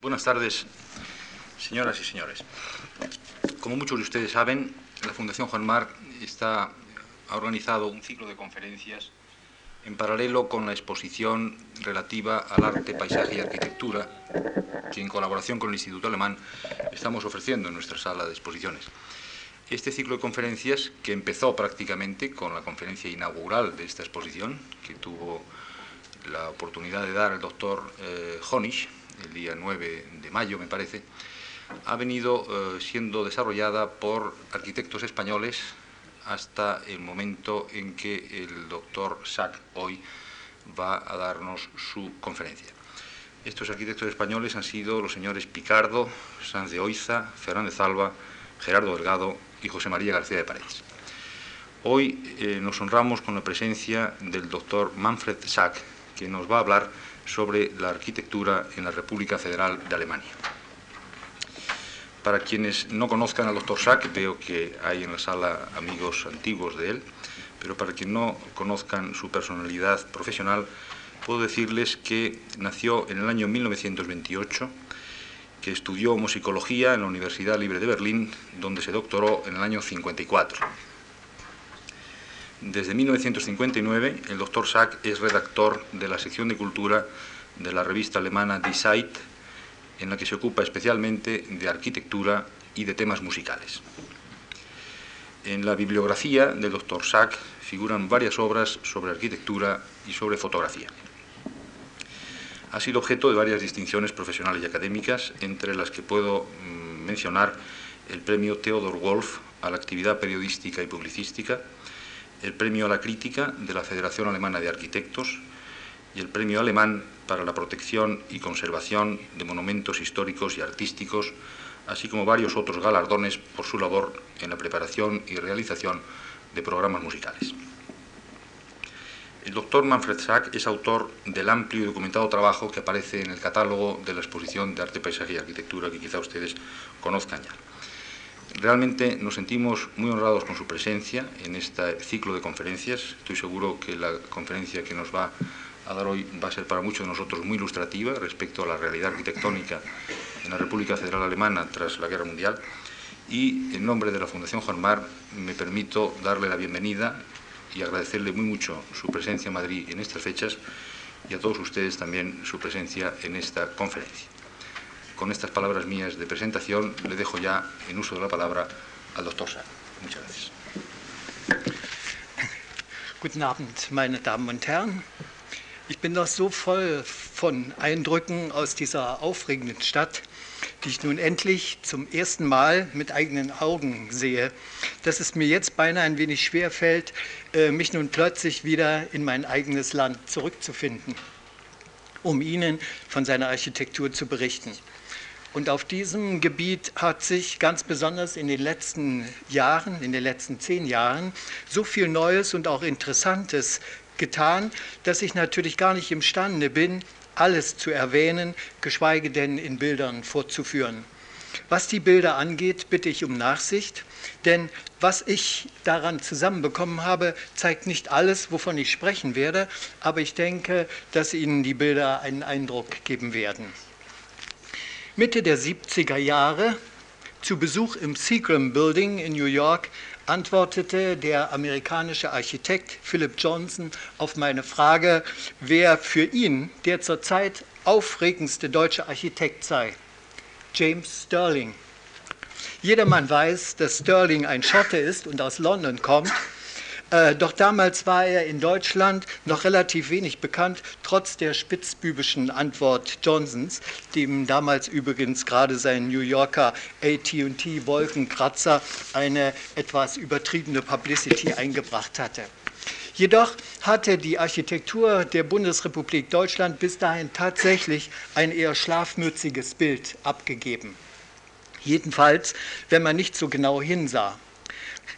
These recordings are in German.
Buenas tardes, señoras y señores. Como muchos de ustedes saben, la Fundación Juan Mar está, ha organizado un ciclo de conferencias en paralelo con la exposición relativa al arte, paisaje y arquitectura que en colaboración con el Instituto Alemán estamos ofreciendo en nuestra sala de exposiciones. Este ciclo de conferencias, que empezó prácticamente con la conferencia inaugural de esta exposición, que tuvo la oportunidad de dar el doctor eh, Honisch, el día 9 de mayo, me parece, ha venido eh, siendo desarrollada por arquitectos españoles hasta el momento en que el doctor Sack hoy va a darnos su conferencia. Estos arquitectos españoles han sido los señores Picardo, Sanz de Oiza, Fernández Alba, Gerardo Delgado y José María García de Paredes. Hoy eh, nos honramos con la presencia del doctor Manfred Sack, que nos va a hablar sobre la arquitectura en la República Federal de Alemania. Para quienes no conozcan al doctor Sack, veo que hay en la sala amigos antiguos de él, pero para quienes no conozcan su personalidad profesional, puedo decirles que nació en el año 1928, que estudió musicología en la Universidad Libre de Berlín, donde se doctoró en el año 54. Desde 1959, el doctor Sack es redactor de la sección de cultura de la revista alemana Die Zeit, en la que se ocupa especialmente de arquitectura y de temas musicales. En la bibliografía del doctor Sack figuran varias obras sobre arquitectura y sobre fotografía. Ha sido objeto de varias distinciones profesionales y académicas, entre las que puedo mm, mencionar el premio Theodor Wolf a la actividad periodística y publicística, el premio a la crítica de la Federación Alemana de Arquitectos y el premio alemán para la protección y conservación de monumentos históricos y artísticos, así como varios otros galardones por su labor en la preparación y realización de programas musicales. El doctor Manfred Sack es autor del amplio y documentado trabajo que aparece en el catálogo de la exposición de arte, paisaje y arquitectura que quizá ustedes conozcan ya. Realmente nos sentimos muy honrados con su presencia en este ciclo de conferencias. Estoy seguro que la conferencia que nos va a dar hoy va a ser para muchos de nosotros muy ilustrativa respecto a la realidad arquitectónica en la República Federal Alemana tras la Guerra Mundial. Y en nombre de la Fundación Juan Mar me permito darle la bienvenida y agradecerle muy mucho su presencia en Madrid en estas fechas y a todos ustedes también su presencia en esta conferencia con estas palabras mías de presentación, le dejo ya en uso de la palabra al doctor Sá. Muchas gracias. Guten Abend, meine Damen und Herren. Ich bin noch so voll von Eindrücken aus dieser aufregenden Stadt, die ich nun endlich zum ersten Mal mit eigenen Augen sehe, dass es mir jetzt beinahe ein wenig schwer fällt, äh, mich nun plötzlich wieder in mein eigenes Land zurückzufinden, um Ihnen von seiner Architektur zu berichten. Und auf diesem Gebiet hat sich ganz besonders in den letzten Jahren, in den letzten zehn Jahren, so viel Neues und auch Interessantes getan, dass ich natürlich gar nicht imstande bin, alles zu erwähnen, geschweige denn in Bildern vorzuführen. Was die Bilder angeht, bitte ich um Nachsicht, denn was ich daran zusammenbekommen habe, zeigt nicht alles, wovon ich sprechen werde, aber ich denke, dass Ihnen die Bilder einen Eindruck geben werden. Mitte der 70er Jahre zu Besuch im Seagram Building in New York antwortete der amerikanische Architekt Philip Johnson auf meine Frage, wer für ihn der zurzeit aufregendste deutsche Architekt sei. James Sterling. Jedermann weiß, dass Sterling ein Schotte ist und aus London kommt äh, doch damals war er in Deutschland noch relativ wenig bekannt, trotz der spitzbübischen Antwort Johnsons, dem damals übrigens gerade sein New Yorker AT&T Wolkenkratzer eine etwas übertriebene Publicity eingebracht hatte. Jedoch hatte die Architektur der Bundesrepublik Deutschland bis dahin tatsächlich ein eher schlafmütziges Bild abgegeben. Jedenfalls, wenn man nicht so genau hinsah.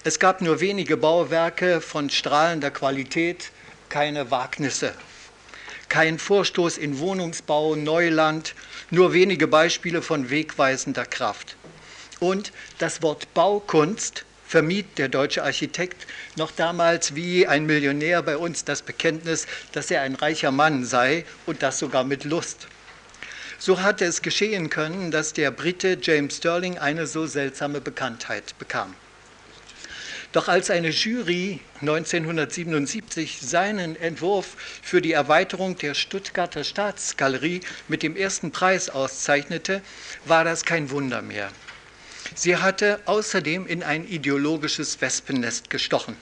Es gab nur wenige Bauwerke von strahlender Qualität, keine Wagnisse. Kein Vorstoß in Wohnungsbau, Neuland, nur wenige Beispiele von wegweisender Kraft. Und das Wort Baukunst vermied der deutsche Architekt noch damals wie ein Millionär bei uns das Bekenntnis, dass er ein reicher Mann sei und das sogar mit Lust. So hatte es geschehen können, dass der Brite James Sterling eine so seltsame Bekanntheit bekam. Doch als eine Jury 1977 seinen Entwurf für die Erweiterung der Stuttgarter Staatsgalerie mit dem ersten Preis auszeichnete, war das kein Wunder mehr. Sie hatte außerdem in ein ideologisches Wespennest gestochen.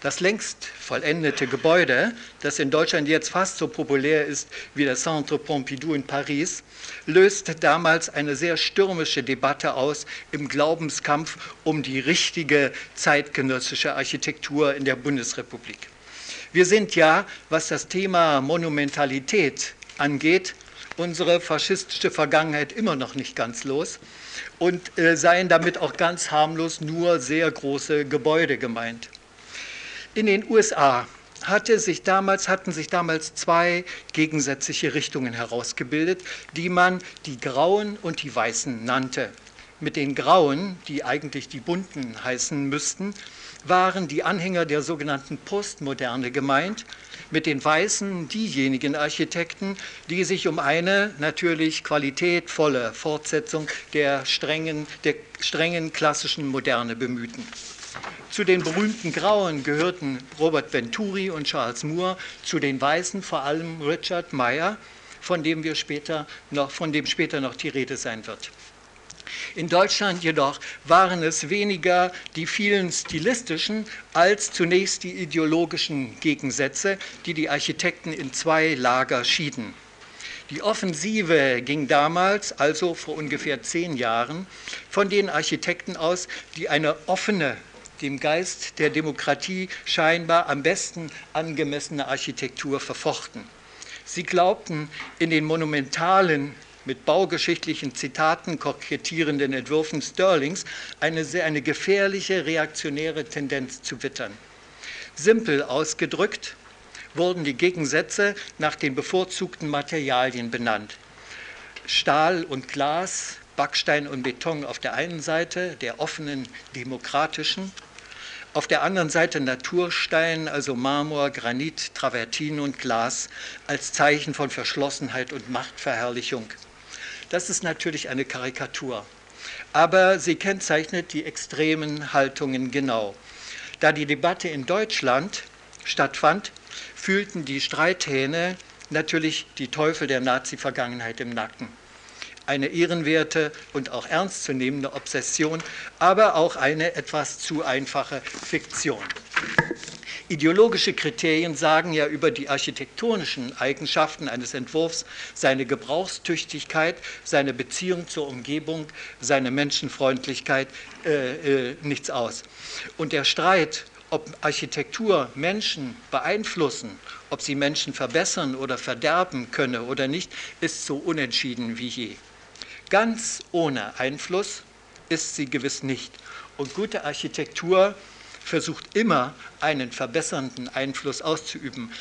Das längst vollendete Gebäude, das in Deutschland jetzt fast so populär ist wie das Centre Pompidou in Paris, löste damals eine sehr stürmische Debatte aus im Glaubenskampf um die richtige zeitgenössische Architektur in der Bundesrepublik. Wir sind ja, was das Thema Monumentalität angeht, unsere faschistische Vergangenheit immer noch nicht ganz los und äh, seien damit auch ganz harmlos nur sehr große Gebäude gemeint. In den USA hatte sich damals, hatten sich damals zwei gegensätzliche Richtungen herausgebildet, die man die Grauen und die Weißen nannte. Mit den Grauen, die eigentlich die Bunten heißen müssten, waren die Anhänger der sogenannten Postmoderne gemeint, mit den Weißen diejenigen Architekten, die sich um eine natürlich qualitätvolle Fortsetzung der strengen, der strengen klassischen Moderne bemühten. Zu den berühmten Grauen gehörten Robert Venturi und Charles Moore, zu den Weißen vor allem Richard Meyer, von dem, wir später noch, von dem später noch die Rede sein wird. In Deutschland jedoch waren es weniger die vielen stilistischen als zunächst die ideologischen Gegensätze, die die Architekten in zwei Lager schieden. Die Offensive ging damals, also vor ungefähr zehn Jahren, von den Architekten aus, die eine offene dem Geist der Demokratie scheinbar am besten angemessene Architektur verfochten. Sie glaubten, in den monumentalen, mit baugeschichtlichen Zitaten kokettierenden Entwürfen Sterlings eine, eine gefährliche reaktionäre Tendenz zu wittern. Simpel ausgedrückt wurden die Gegensätze nach den bevorzugten Materialien benannt. Stahl und Glas, Backstein und Beton auf der einen Seite, der offenen demokratischen, auf der anderen Seite Naturstein, also Marmor, Granit, Travertin und Glas als Zeichen von Verschlossenheit und Machtverherrlichung. Das ist natürlich eine Karikatur, aber sie kennzeichnet die extremen Haltungen genau. Da die Debatte in Deutschland stattfand, fühlten die Streithähne natürlich die Teufel der Nazi-Vergangenheit im Nacken eine ehrenwerte und auch ernstzunehmende Obsession, aber auch eine etwas zu einfache Fiktion. Ideologische Kriterien sagen ja über die architektonischen Eigenschaften eines Entwurfs, seine Gebrauchstüchtigkeit, seine Beziehung zur Umgebung, seine Menschenfreundlichkeit äh, äh, nichts aus. Und der Streit, ob Architektur Menschen beeinflussen, ob sie Menschen verbessern oder verderben könne oder nicht, ist so unentschieden wie je. Ganz ohne Einfluss ist sie gewiss nicht. Und gute Architektur versucht immer einen verbessernden Einfluss auszuüben.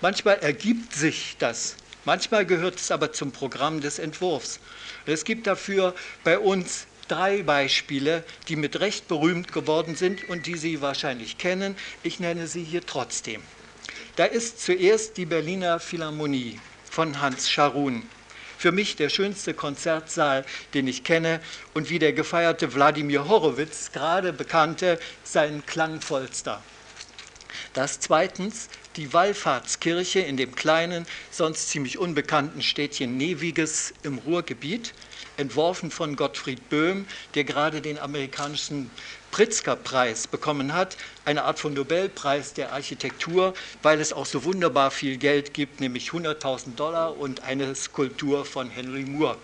Manchmal ergibt sich das, manchmal gehört es aber zum Programm des Entwurfs. es gibt dafür bei uns drei Beispiele, die mit Recht berühmt geworden sind und die Sie wahrscheinlich kennen. Ich nenne sie hier trotzdem. Da ist zuerst die Berliner Philharmonie von Hans Scharun für mich der schönste Konzertsaal, den ich kenne und wie der gefeierte Wladimir Horowitz gerade bekannte, sein klangvollster. Das zweitens die Wallfahrtskirche in dem kleinen, sonst ziemlich unbekannten Städtchen Neviges im Ruhrgebiet, entworfen von Gottfried Böhm, der gerade den amerikanischen Pritzker-Preis bekommen hat, eine Art von Nobelpreis der Architektur, weil es auch so wunderbar viel Geld gibt, nämlich 100.000 Dollar und eine Skulptur von Henry Moore.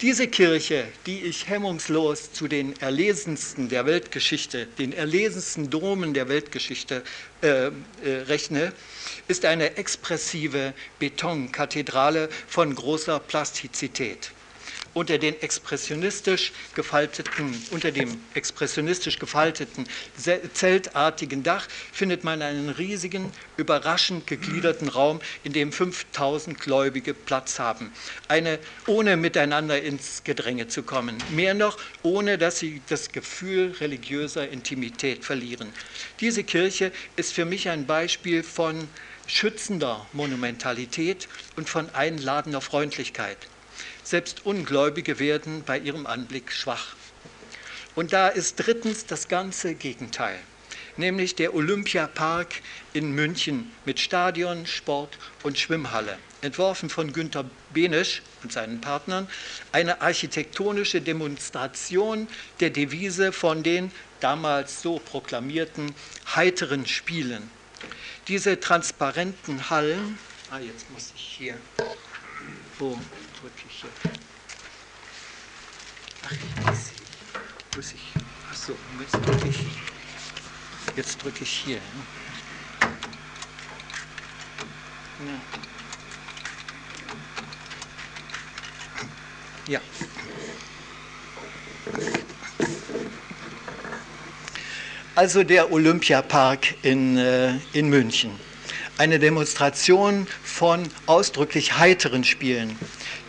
Diese Kirche, die ich hemmungslos zu den erlesensten der Weltgeschichte, den erlesensten Domen der Weltgeschichte äh, äh, rechne, ist eine expressive Betonkathedrale von großer Plastizität unter, den expressionistisch gefalteten, unter dem expressionistisch gefalteten zeltartigen Dach findet man einen riesigen, überraschend gegliederten Raum, in dem 5000 Gläubige Platz haben. Eine, ohne miteinander ins Gedränge zu kommen. Mehr noch, ohne dass sie das Gefühl religiöser Intimität verlieren. Diese Kirche ist für mich ein Beispiel von schützender Monumentalität und von einladender Freundlichkeit. Selbst Ungläubige werden bei ihrem Anblick schwach. Und da ist drittens das ganze Gegenteil, nämlich der Olympiapark in München mit Stadion, Sport und Schwimmhalle, entworfen von Günter Benisch und seinen Partnern, eine architektonische Demonstration der Devise von den damals so proklamierten heiteren Spielen. Diese transparenten Hallen, ah, jetzt muss ich hier, wo ich hier? Ach, ich muss ich, achso, jetzt drücke ich, jetzt drücke ich hier. Ne? Ja. Also der Olympiapark in, äh, in München. Eine Demonstration von ausdrücklich heiteren Spielen.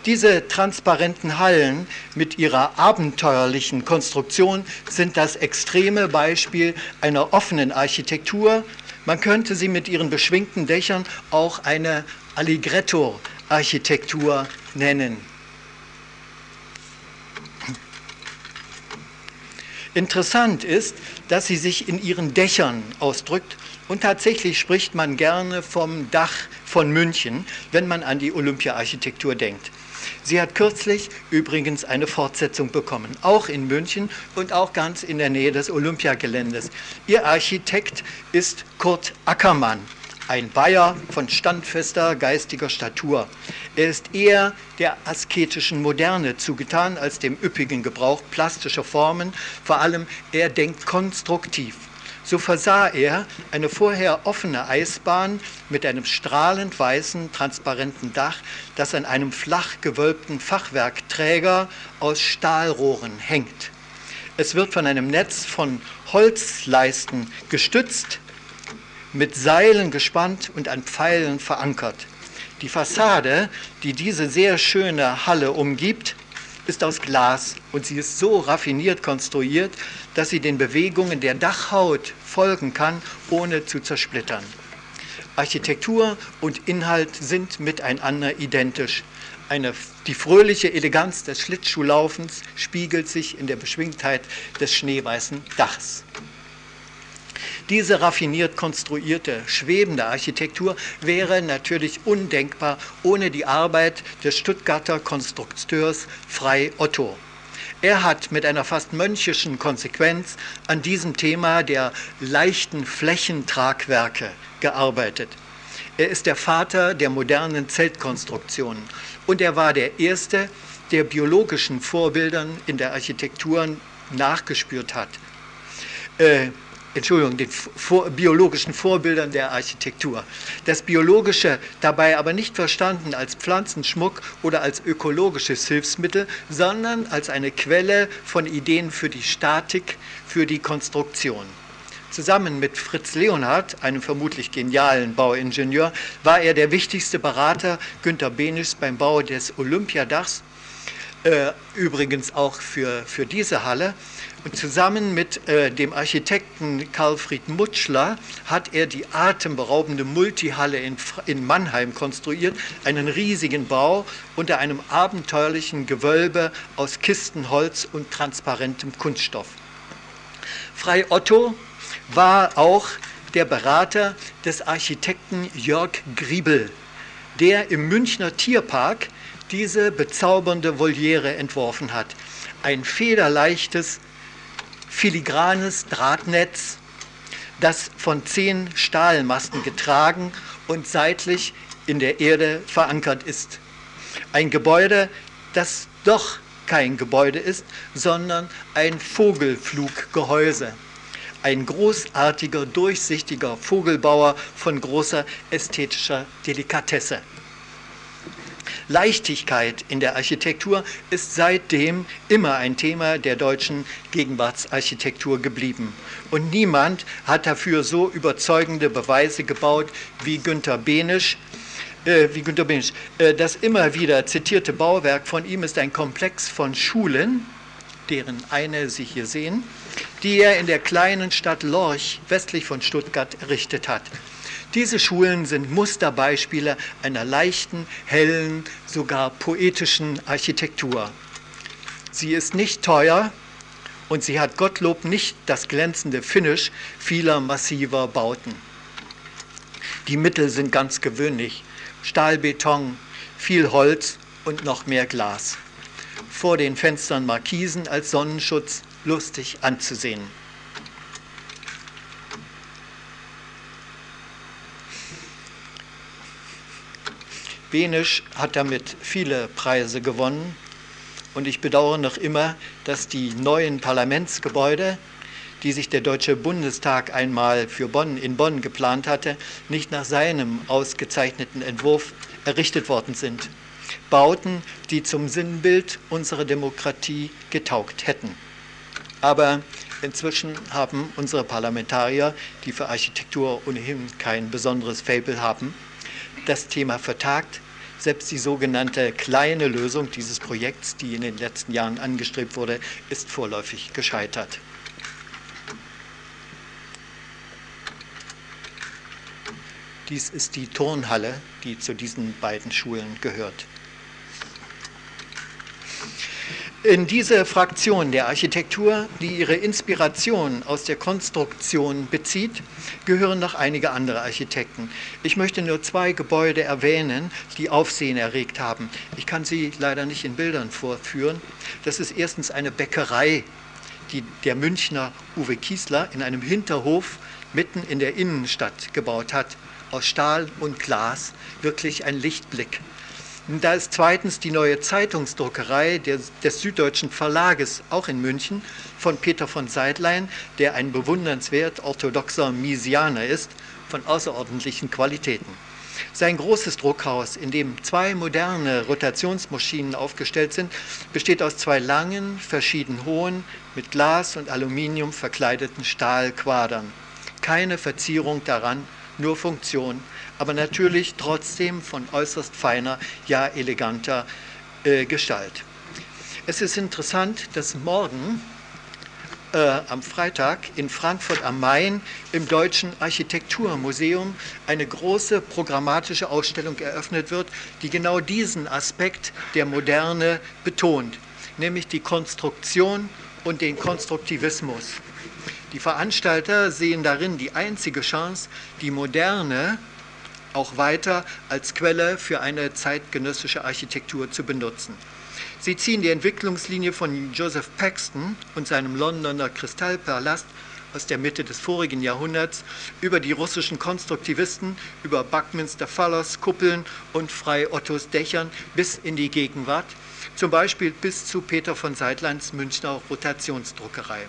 Diese transparenten Hallen mit ihrer abenteuerlichen Konstruktion sind das extreme Beispiel einer offenen Architektur. Man könnte sie mit ihren beschwingten Dächern auch eine Allegretto-Architektur nennen. Interessant ist, dass sie sich in ihren Dächern ausdrückt und tatsächlich spricht man gerne vom Dach von München, wenn man an die Olympia-Architektur denkt. Sie hat kürzlich übrigens eine Fortsetzung bekommen, auch in München und auch ganz in der Nähe des Olympiageländes. Ihr Architekt ist Kurt Ackermann ein Bayer von standfester geistiger Statur. Er ist eher der asketischen Moderne zugetan als dem üppigen Gebrauch plastischer Formen. Vor allem, er denkt konstruktiv. So versah er eine vorher offene Eisbahn mit einem strahlend weißen, transparenten Dach, das an einem flach gewölbten Fachwerkträger aus Stahlrohren hängt. Es wird von einem Netz von Holzleisten gestützt, mit Seilen gespannt und an Pfeilen verankert. Die Fassade, die diese sehr schöne Halle umgibt, ist aus Glas und sie ist so raffiniert konstruiert, dass sie den Bewegungen der Dachhaut folgen kann, ohne zu zersplittern. Architektur und Inhalt sind miteinander identisch. Eine, die fröhliche Eleganz des Schlittschuhlaufens spiegelt sich in der Beschwingtheit des schneeweißen Dachs. Diese raffiniert konstruierte, schwebende Architektur wäre natürlich undenkbar ohne die Arbeit des Stuttgarter Konstrukteurs Frei Otto. Er hat mit einer fast mönchischen Konsequenz an diesem Thema der leichten Flächentragwerke gearbeitet. Er ist der Vater der modernen Zeltkonstruktionen und er war der Erste, der biologischen Vorbildern in der Architektur nachgespürt hat. Äh, Entschuldigung, den vor, biologischen Vorbildern der Architektur. Das Biologische dabei aber nicht verstanden als Pflanzenschmuck oder als ökologisches Hilfsmittel, sondern als eine Quelle von Ideen für die Statik, für die Konstruktion. Zusammen mit Fritz Leonhardt, einem vermutlich genialen Bauingenieur, war er der wichtigste Berater Günter Benischs beim Bau des Olympiadachs, äh, übrigens auch für, für diese Halle. Und zusammen mit äh, dem Architekten Karlfried Mutschler hat er die atemberaubende Multihalle in, in Mannheim konstruiert, einen riesigen Bau unter einem abenteuerlichen Gewölbe aus Kistenholz und transparentem Kunststoff. Frei Otto war auch der Berater des Architekten Jörg Griebel, der im Münchner Tierpark diese bezaubernde Voliere entworfen hat. Ein federleichtes, filigranes Drahtnetz, das von zehn Stahlmasten getragen und seitlich in der Erde verankert ist. Ein Gebäude, das doch kein Gebäude ist, sondern ein Vogelfluggehäuse. Ein großartiger, durchsichtiger Vogelbauer von großer ästhetischer Delikatesse. Leichtigkeit in der Architektur ist seitdem immer ein Thema der deutschen Gegenwartsarchitektur geblieben. Und niemand hat dafür so überzeugende Beweise gebaut wie Günter Benisch, äh, wie Günter Benisch. Äh, das immer wieder zitierte Bauwerk von ihm ist ein Komplex von Schulen, deren eine Sie hier sehen, die er in der kleinen Stadt Lorch westlich von Stuttgart errichtet hat. Diese Schulen sind Musterbeispiele einer leichten, hellen, sogar poetischen Architektur. Sie ist nicht teuer und sie hat Gottlob nicht das glänzende Finish vieler massiver Bauten. Die Mittel sind ganz gewöhnlich. Stahlbeton, viel Holz und noch mehr Glas. Vor den Fenstern Markisen als Sonnenschutz lustig anzusehen. Benisch hat damit viele Preise gewonnen und ich bedauere noch immer, dass die neuen Parlamentsgebäude, die sich der Deutsche Bundestag einmal für Bonn in Bonn geplant hatte, nicht nach seinem ausgezeichneten Entwurf errichtet worden sind. Bauten, die zum Sinnbild unserer Demokratie getaugt hätten. Aber inzwischen haben unsere Parlamentarier, die für Architektur ohnehin kein besonderes Fable haben, das Thema vertagt. Selbst die sogenannte kleine Lösung dieses Projekts, die in den letzten Jahren angestrebt wurde, ist vorläufig gescheitert. Dies ist die Turnhalle, die zu diesen beiden Schulen gehört. In diese Fraktion der Architektur, die ihre Inspiration aus der Konstruktion bezieht, gehören noch einige andere Architekten. Ich möchte nur zwei Gebäude erwähnen, die Aufsehen erregt haben. Ich kann sie leider nicht in Bildern vorführen. Das ist erstens eine Bäckerei, die der Münchner Uwe Kiesler in einem Hinterhof mitten in der Innenstadt gebaut hat, aus Stahl und Glas, wirklich ein Lichtblick. Da ist zweitens die neue Zeitungsdruckerei des, Süddeutschen Verlages, auch in München, von Peter von Seidlein, der ein bewundernswert orthodoxer Misianer ist, von außerordentlichen Qualitäten. Sein großes Druckhaus, in dem zwei moderne Rotationsmaschinen aufgestellt sind, besteht aus zwei langen, verschieden hohen, mit Glas und Aluminium verkleideten Stahlquadern. Keine Verzierung daran, nur Funktion aber natürlich trotzdem von äußerst feiner, ja eleganter äh, Gestalt. Es ist interessant, dass morgen äh, am Freitag in Frankfurt am Main im Deutschen Architekturmuseum eine große programmatische Ausstellung eröffnet wird, die genau diesen Aspekt der Moderne betont, nämlich die Konstruktion und den Konstruktivismus. Die Veranstalter sehen darin die einzige Chance, die Moderne auch weiter als Quelle für eine zeitgenössische Architektur zu benutzen. Sie ziehen die Entwicklungslinie von Joseph Paxton und seinem Londoner Kristallpalast aus der Mitte des vorigen Jahrhunderts über die russischen Konstruktivisten, über Buckminster Fullers Kuppeln und Frei Ottos Dächern bis in die Gegenwart, zum Beispiel bis zu Peter von Seidleins Münchner Rotationsdruckerei.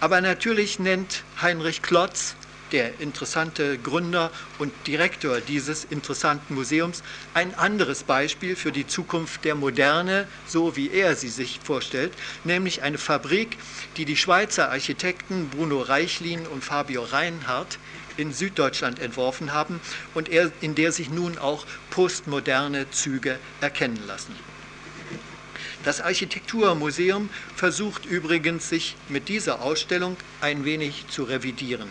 Aber natürlich nennt Heinrich Klotz der interessante Gründer und Direktor dieses interessanten Museums, ein anderes Beispiel für die Zukunft der Moderne, so wie er sie sich vorstellt, nämlich eine Fabrik, die die Schweizer Architekten Bruno Reichlin und Fabio Reinhardt in Süddeutschland entworfen haben und in der sich nun auch postmoderne Züge erkennen lassen. Das Architekturmuseum versucht übrigens, sich mit dieser Ausstellung ein wenig zu revidieren.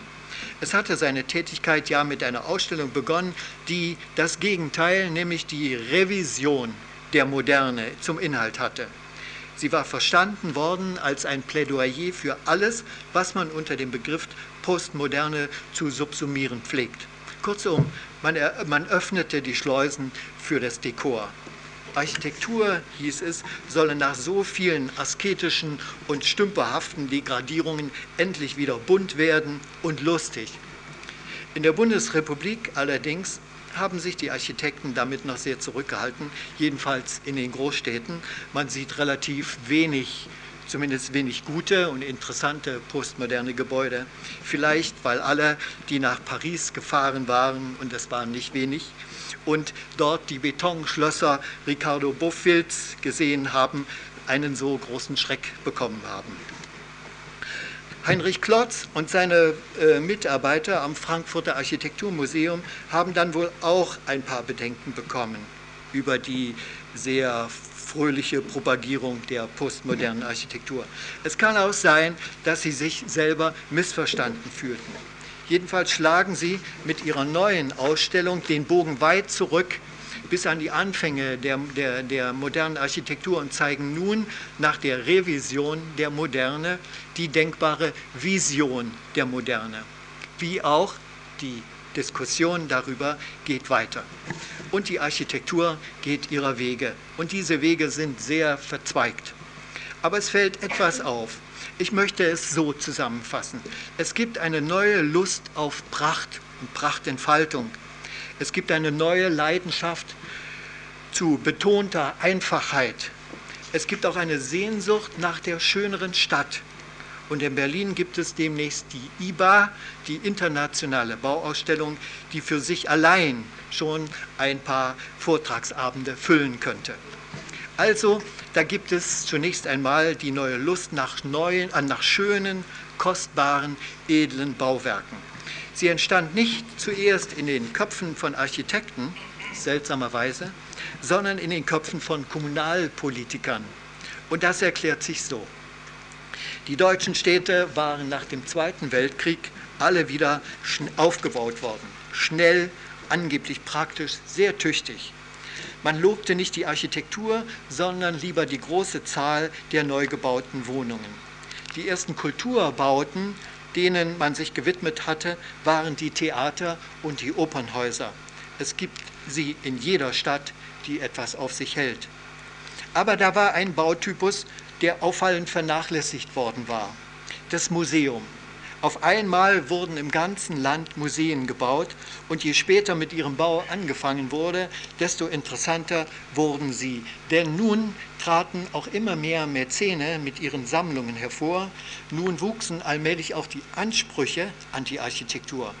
Es hatte seine Tätigkeit ja mit einer Ausstellung begonnen, die das Gegenteil, nämlich die Revision der Moderne zum Inhalt hatte. Sie war verstanden worden als ein Plädoyer für alles, was man unter dem Begriff Postmoderne zu subsumieren pflegt. Kurzum, man, man öffnete die Schleusen für das Dekor. Architektur, hieß es, solle nach so vielen asketischen und stümperhaften Degradierungen endlich wieder bunt werden und lustig. In der Bundesrepublik allerdings haben sich die Architekten damit noch sehr zurückgehalten, jedenfalls in den Großstädten. Man sieht relativ wenig, zumindest wenig gute und interessante postmoderne Gebäude. Vielleicht, weil alle, die nach Paris gefahren waren, und das waren nicht wenig, und dort die Betonschlösser Ricardo Boffils gesehen haben, einen so großen Schreck bekommen haben. Heinrich Klotz und seine äh, Mitarbeiter am Frankfurter Architekturmuseum haben dann wohl auch ein paar Bedenken bekommen über die sehr fröhliche Propagierung der postmodernen Architektur. Es kann auch sein, dass sie sich selber missverstanden fühlten. Jedenfalls schlagen sie mit ihrer neuen Ausstellung den Bogen weit zurück bis an die Anfänge der, der, der modernen Architektur und zeigen nun nach der Revision der Moderne die denkbare Vision der Moderne, wie auch die Diskussion darüber geht weiter. Und die Architektur geht ihrer Wege. Und diese Wege sind sehr verzweigt. Aber es fällt etwas auf. Ich möchte es so zusammenfassen. Es gibt eine neue Lust auf Pracht und Prachtentfaltung. Es gibt eine neue Leidenschaft zu betonter Einfachheit. Es gibt auch eine Sehnsucht nach der schöneren Stadt. Und in Berlin gibt es demnächst die IBA, die internationale Bauausstellung, die für sich allein schon ein paar Vortragsabende füllen könnte. Also, da gibt es zunächst einmal die neue Lust nach neuen, äh, nach schönen, kostbaren, edlen Bauwerken. Sie entstand nicht zuerst in den Köpfen von Architekten, seltsamerweise, sondern in den Köpfen von Kommunalpolitikern. Und das erklärt sich so. Die deutschen Städte waren nach dem Zweiten Weltkrieg alle wieder aufgebaut worden. Schnell, angeblich praktisch, sehr tüchtig. Man lobte nicht die Architektur, sondern lieber die große Zahl der neu gebauten Wohnungen. Die ersten Kulturbauten, denen man sich gewidmet hatte, waren die Theater und die Opernhäuser. Es gibt sie in jeder Stadt, die etwas auf sich hält. Aber da war ein Bautypus, der auffallend vernachlässigt worden war. Das Museum. Auf einmal wurden im ganzen Land Museen gebaut und je später mit ihrem Bau angefangen wurde, desto interessanter wurden sie. Denn nun traten auch immer mehr Mäzene mit ihren Sammlungen hervor. Nun wuchsen allmählich auch die Ansprüche an die Architektur.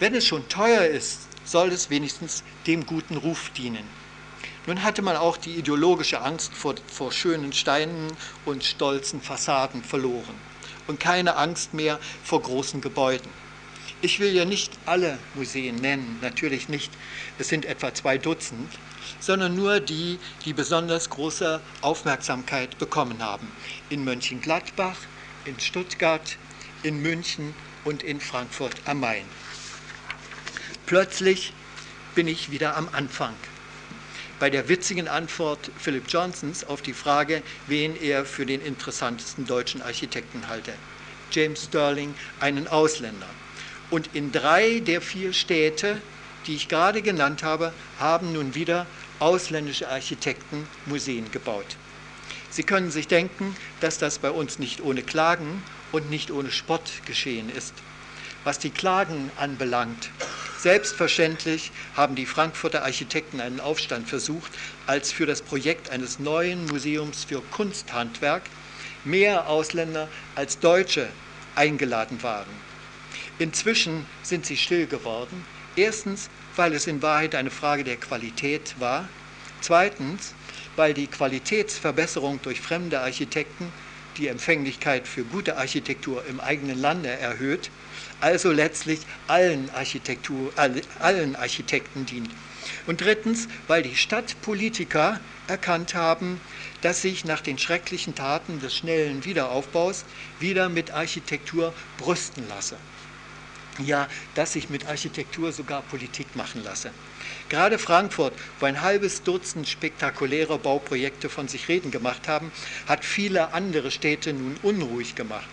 Wenn es schon teuer ist, soll es wenigstens dem guten Ruf dienen. Nun hatte man auch die ideologische Angst vor, vor schönen Steinen und stolzen Fassaden verloren und keine Angst mehr vor großen Gebäuden. Ich will ja nicht alle Museen nennen, natürlich nicht. Es sind etwa zwei Dutzend, sondern nur die, die besonders große Aufmerksamkeit bekommen haben. In Mönchengladbach, in Stuttgart, in München und in Frankfurt am Main. Plötzlich bin ich wieder am Anfang bei der witzigen Antwort Philip Johnsons auf die Frage, wen er für den interessantesten deutschen Architekten halte. James Sterling, einen Ausländer. Und in drei der vier Städte, die ich gerade genannt habe, haben nun wieder ausländische Architekten Museen gebaut. Sie können sich denken, dass das bei uns nicht ohne Klagen und nicht ohne Spott geschehen ist. Was die Klagen anbelangt, Selbstverständlich haben die Frankfurter Architekten einen Aufstand versucht, als für das Projekt eines neuen Museums für Kunsthandwerk mehr Ausländer als Deutsche eingeladen waren. Inzwischen sind sie still geworden. Erstens, weil es in Wahrheit eine Frage der Qualität war. Zweitens, weil die Qualitätsverbesserung durch fremde Architekten die Empfänglichkeit für gute Architektur im eigenen Lande erhöht also letztlich allen, Architektur, allen Architekten dient. Und drittens, weil die Stadtpolitiker erkannt haben, dass sich nach den schrecklichen Taten des schnellen Wiederaufbaus wieder mit Architektur brüsten lasse. Ja, dass sich mit Architektur sogar Politik machen lasse. Gerade Frankfurt, wo ein halbes Dutzend spektakuläre Bauprojekte von sich reden gemacht haben, hat viele andere Städte nun unruhig gemacht.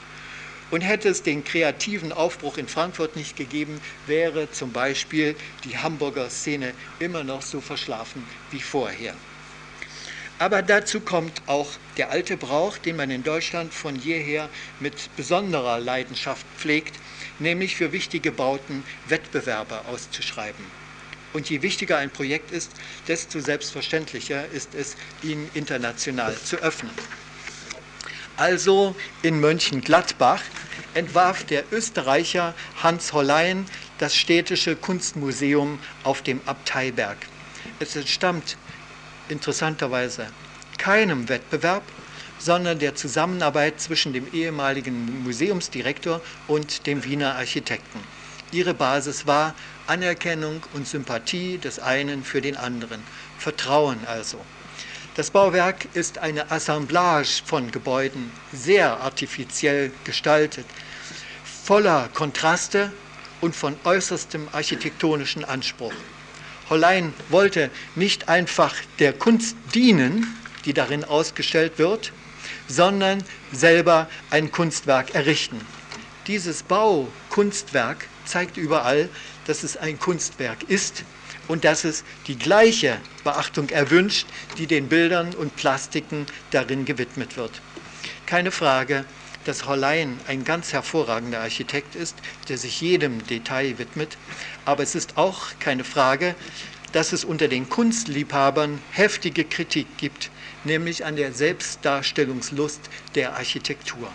Und hätte es den kreativen Aufbruch in Frankfurt nicht gegeben, wäre zum Beispiel die Hamburger Szene immer noch so verschlafen wie vorher. Aber dazu kommt auch der alte Brauch, den man in Deutschland von jeher mit besonderer Leidenschaft pflegt, nämlich für wichtige Bauten Wettbewerbe auszuschreiben. Und je wichtiger ein Projekt ist, desto selbstverständlicher ist es, ihn international zu öffnen. Also in Mönchengladbach entwarf der Österreicher Hans Hollein das städtische Kunstmuseum auf dem Abteiberg. Es entstammt interessanterweise keinem Wettbewerb, sondern der Zusammenarbeit zwischen dem ehemaligen Museumsdirektor und dem Wiener Architekten. Ihre Basis war Anerkennung und Sympathie des einen für den anderen, Vertrauen also. Das Bauwerk ist eine Assemblage von Gebäuden, sehr artifiziell gestaltet, voller Kontraste und von äußerstem architektonischen Anspruch. Hollein wollte nicht einfach der Kunst dienen, die darin ausgestellt wird, sondern selber ein Kunstwerk errichten. Dieses Baukunstwerk zeigt überall, dass es ein Kunstwerk ist und dass es die gleiche Beachtung erwünscht, die den Bildern und Plastiken darin gewidmet wird. Keine Frage, dass Hollein ein ganz hervorragender Architekt ist, der sich jedem Detail widmet, aber es ist auch keine Frage, dass es unter den Kunstliebhabern heftige Kritik gibt, nämlich an der Selbstdarstellungslust der Architektur.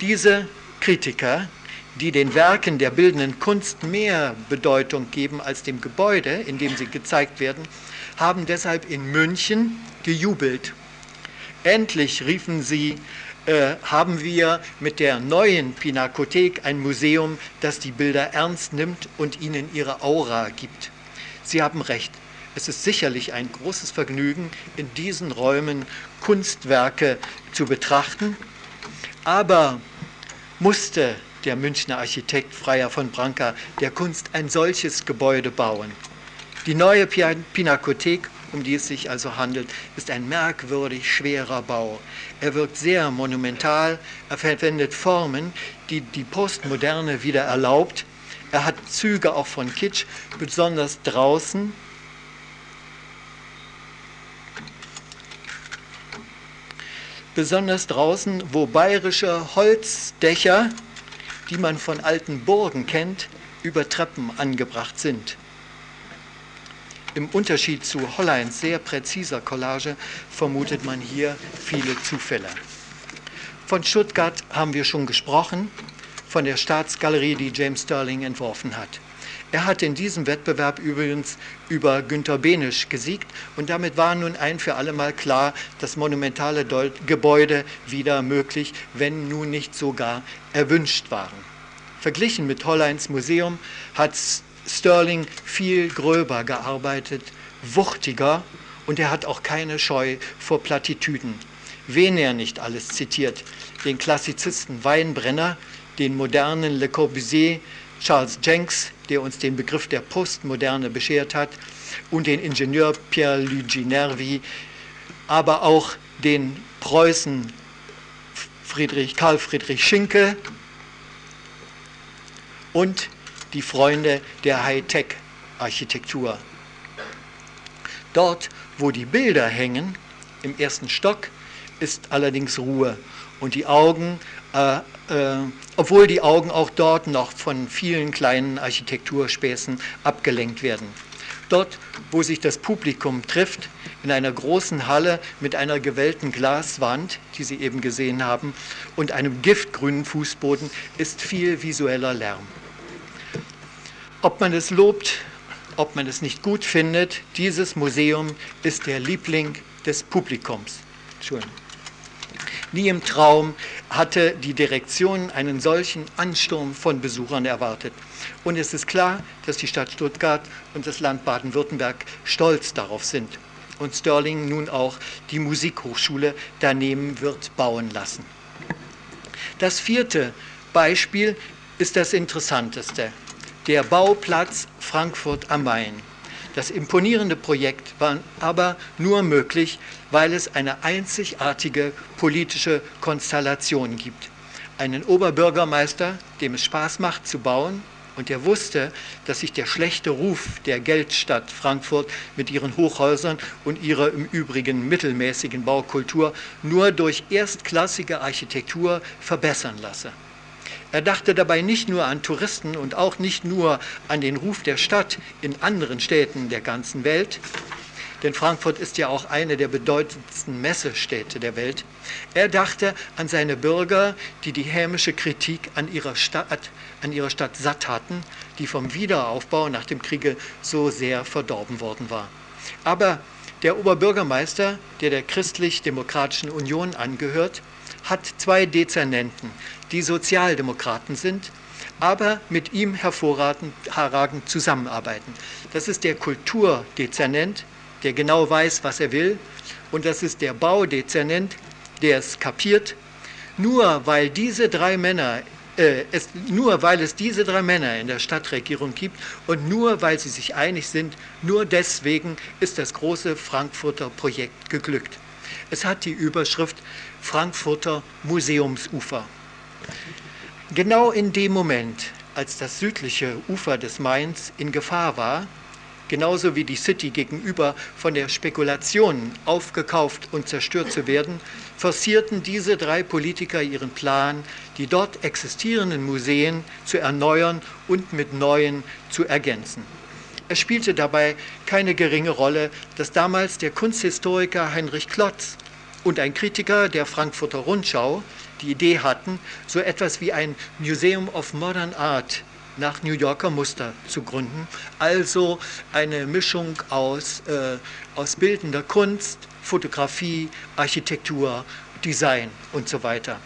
Diese Kritiker die den Werken der bildenden Kunst mehr Bedeutung geben als dem Gebäude, in dem sie gezeigt werden, haben deshalb in München gejubelt. Endlich riefen sie, äh, haben wir mit der neuen Pinakothek ein Museum, das die Bilder ernst nimmt und ihnen ihre Aura gibt. Sie haben recht. Es ist sicherlich ein großes Vergnügen, in diesen Räumen Kunstwerke zu betrachten, aber musste der Münchner Architekt Freier von Branca der Kunst ein solches Gebäude bauen. Die neue Pinakothek, um die es sich also handelt, ist ein merkwürdig schwerer Bau. Er wirkt sehr monumental, er verwendet Formen, die die Postmoderne wieder erlaubt. Er hat Züge auch von Kitsch, besonders draußen. Besonders draußen, wo bayerische Holzdächer die man von alten Burgen kennt, über Treppen angebracht sind. Im Unterschied zu Holleins sehr präziser Collage vermutet man hier viele Zufälle. Von Stuttgart haben wir schon gesprochen, von der Staatsgalerie, die James Sterling entworfen hat. Er hat in diesem Wettbewerb übrigens über Günter Benisch gesiegt und damit war nun ein für alle Mal klar, das monumentale Gebäude wieder möglich, wenn nun nicht sogar erwünscht waren. Verglichen mit Holleins Museum hat Sterling viel gröber gearbeitet, wuchtiger und er hat auch keine Scheu vor Plattitüden. Wen er nicht alles zitiert, den Klassizisten Weinbrenner, den modernen Le Corbusier, Charles Jenks, der uns den Begriff der Postmoderne beschert hat, und den Ingenieur Pierre-Luigi Nervi, aber auch den Preußen Friedrich, Karl Friedrich Schinkel und die Freunde der Hightech-Architektur. Dort, wo die Bilder hängen, im ersten Stock, ist allerdings Ruhe und die Augen äh, äh, obwohl die Augen auch dort noch von vielen kleinen Architekturspäßen abgelenkt werden. Dort, wo sich das Publikum trifft, in einer großen Halle mit einer gewellten Glaswand, die Sie eben gesehen haben, und einem giftgrünen Fußboden, ist viel visueller Lärm. Ob man es lobt, ob man es nicht gut findet, dieses Museum ist der Liebling des Publikums. Entschuldigung. Nie im Traum hatte die Direktion einen solchen Ansturm von Besuchern erwartet. Und es ist klar, dass die Stadt Stuttgart und das Land Baden-Württemberg stolz darauf sind. Und Sterling nun auch die Musikhochschule daneben wird bauen lassen. Das vierte Beispiel ist das interessanteste. Der Bauplatz Frankfurt am Main. Das imponierende Projekt war aber nur möglich, weil es eine einzigartige politische Konstellation gibt. Einen Oberbürgermeister, dem es Spaß macht zu bauen und der wusste, dass sich der schlechte Ruf der Geldstadt Frankfurt mit ihren Hochhäusern und ihrer im Übrigen mittelmäßigen Baukultur nur durch erstklassige Architektur verbessern lasse. Er dachte dabei nicht nur an Touristen und auch nicht nur an den Ruf der Stadt in anderen Städten der ganzen Welt, denn Frankfurt ist ja auch eine der bedeutendsten Messestädte der Welt. Er dachte an seine Bürger, die die hämische Kritik an ihrer Stadt, an ihrer Stadt satt hatten, die vom Wiederaufbau nach dem Kriege so sehr verdorben worden war. Aber der Oberbürgermeister, der der Christlich-Demokratischen Union angehört, hat zwei Dezernenten, die Sozialdemokraten sind, aber mit ihm hervorragend zusammenarbeiten. Das ist der Kulturdezernent der genau weiß, was er will. Und das ist der Baudezernent, der es kapiert. Nur weil diese drei Männer äh, es, nur weil es diese drei Männer in der Stadtregierung gibt und nur weil sie sich einig sind, nur deswegen ist das große Frankfurter Projekt geglückt. Es hat die Überschrift Frankfurter Museumsufer. Genau in dem Moment, als das südliche Ufer des Mains in Gefahr war, genauso wie die City gegenüber von der Spekulation aufgekauft und zerstört zu werden, forcierten diese drei Politiker ihren Plan, die dort existierenden Museen zu erneuern und mit neuen zu ergänzen. Es spielte dabei keine geringe Rolle, dass damals der Kunsthistoriker Heinrich Klotz und ein Kritiker der Frankfurter Rundschau die Idee hatten, so etwas wie ein Museum of Modern Art nach New Yorker Muster zu gründen. Also eine Mischung aus, äh, aus bildender Kunst, Fotografie, Architektur, Design und so weiter.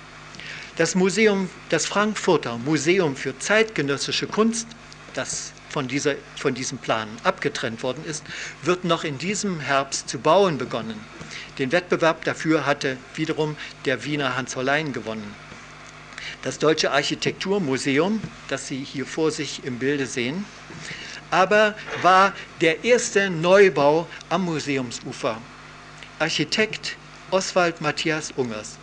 Das Museum, das Frankfurter Museum für zeitgenössische Kunst, das von, dieser, von diesem Plan abgetrennt worden ist, wird noch in diesem Herbst zu bauen begonnen. Den Wettbewerb dafür hatte wiederum der Wiener Hans Hollein gewonnen. Das Deutsche Architekturmuseum, das Sie hier vor sich im Bilde sehen, aber war der erste Neubau am Museumsufer. Architekt Oswald Matthias Ungers.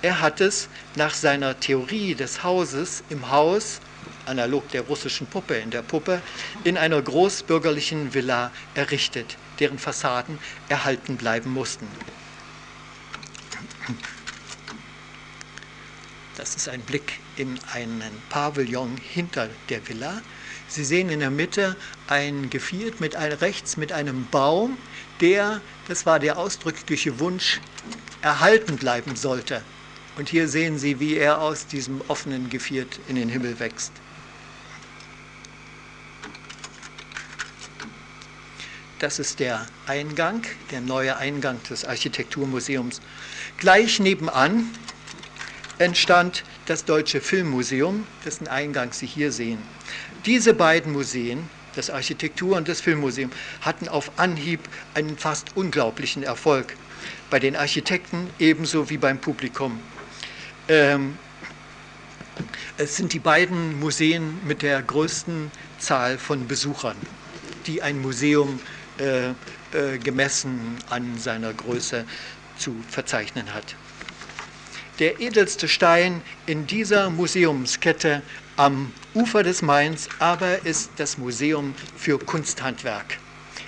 Er hat es nach seiner Theorie des Hauses im Haus, analog der russischen Puppe in der Puppe, in einer großbürgerlichen Villa errichtet, deren Fassaden erhalten bleiben mussten. Das ist ein Blick in einen Pavillon hinter der Villa. Sie sehen in der Mitte ein Geviert mit ein, rechts mit einem Baum, der, das war der ausdrückliche Wunsch, erhalten bleiben sollte. Und hier sehen Sie, wie er aus diesem offenen Geviert in den Himmel wächst. Das ist der Eingang, der neue Eingang des Architekturmuseums. Gleich nebenan entstand das Deutsche Filmmuseum, dessen Eingang Sie hier sehen. Diese beiden Museen, das Architektur- und das Filmmuseum, hatten auf Anhieb einen fast unglaublichen Erfolg. Bei den Architekten ebenso wie beim Publikum. Ähm, es sind die beiden Museen mit der größten Zahl von Besuchern, die ein Museum äh, äh, gemessen an seiner Größe zu verzeichnen hat der edelste Stein in dieser Museumskette am Ufer des Mains, aber ist das Museum für Kunsthandwerk.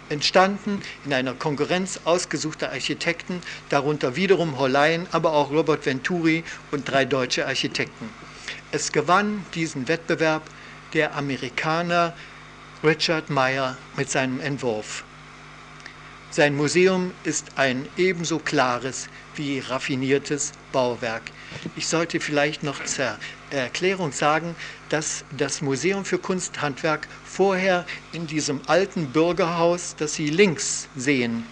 Entstanden in einer Konkurrenz ausgesuchter Architekten, darunter wiederum Hollein, aber auch Robert Venturi und drei deutsche Architekten. Es gewann diesen Wettbewerb der Amerikaner Richard Meyer mit seinem Entwurf. Sein Museum ist ein ebenso klares wie raffiniertes Bauwerk. Ich sollte vielleicht noch zur Erklärung sagen, dass das Museum für Kunsthandwerk vorher in diesem alten Bürgerhaus, das Sie links sehen,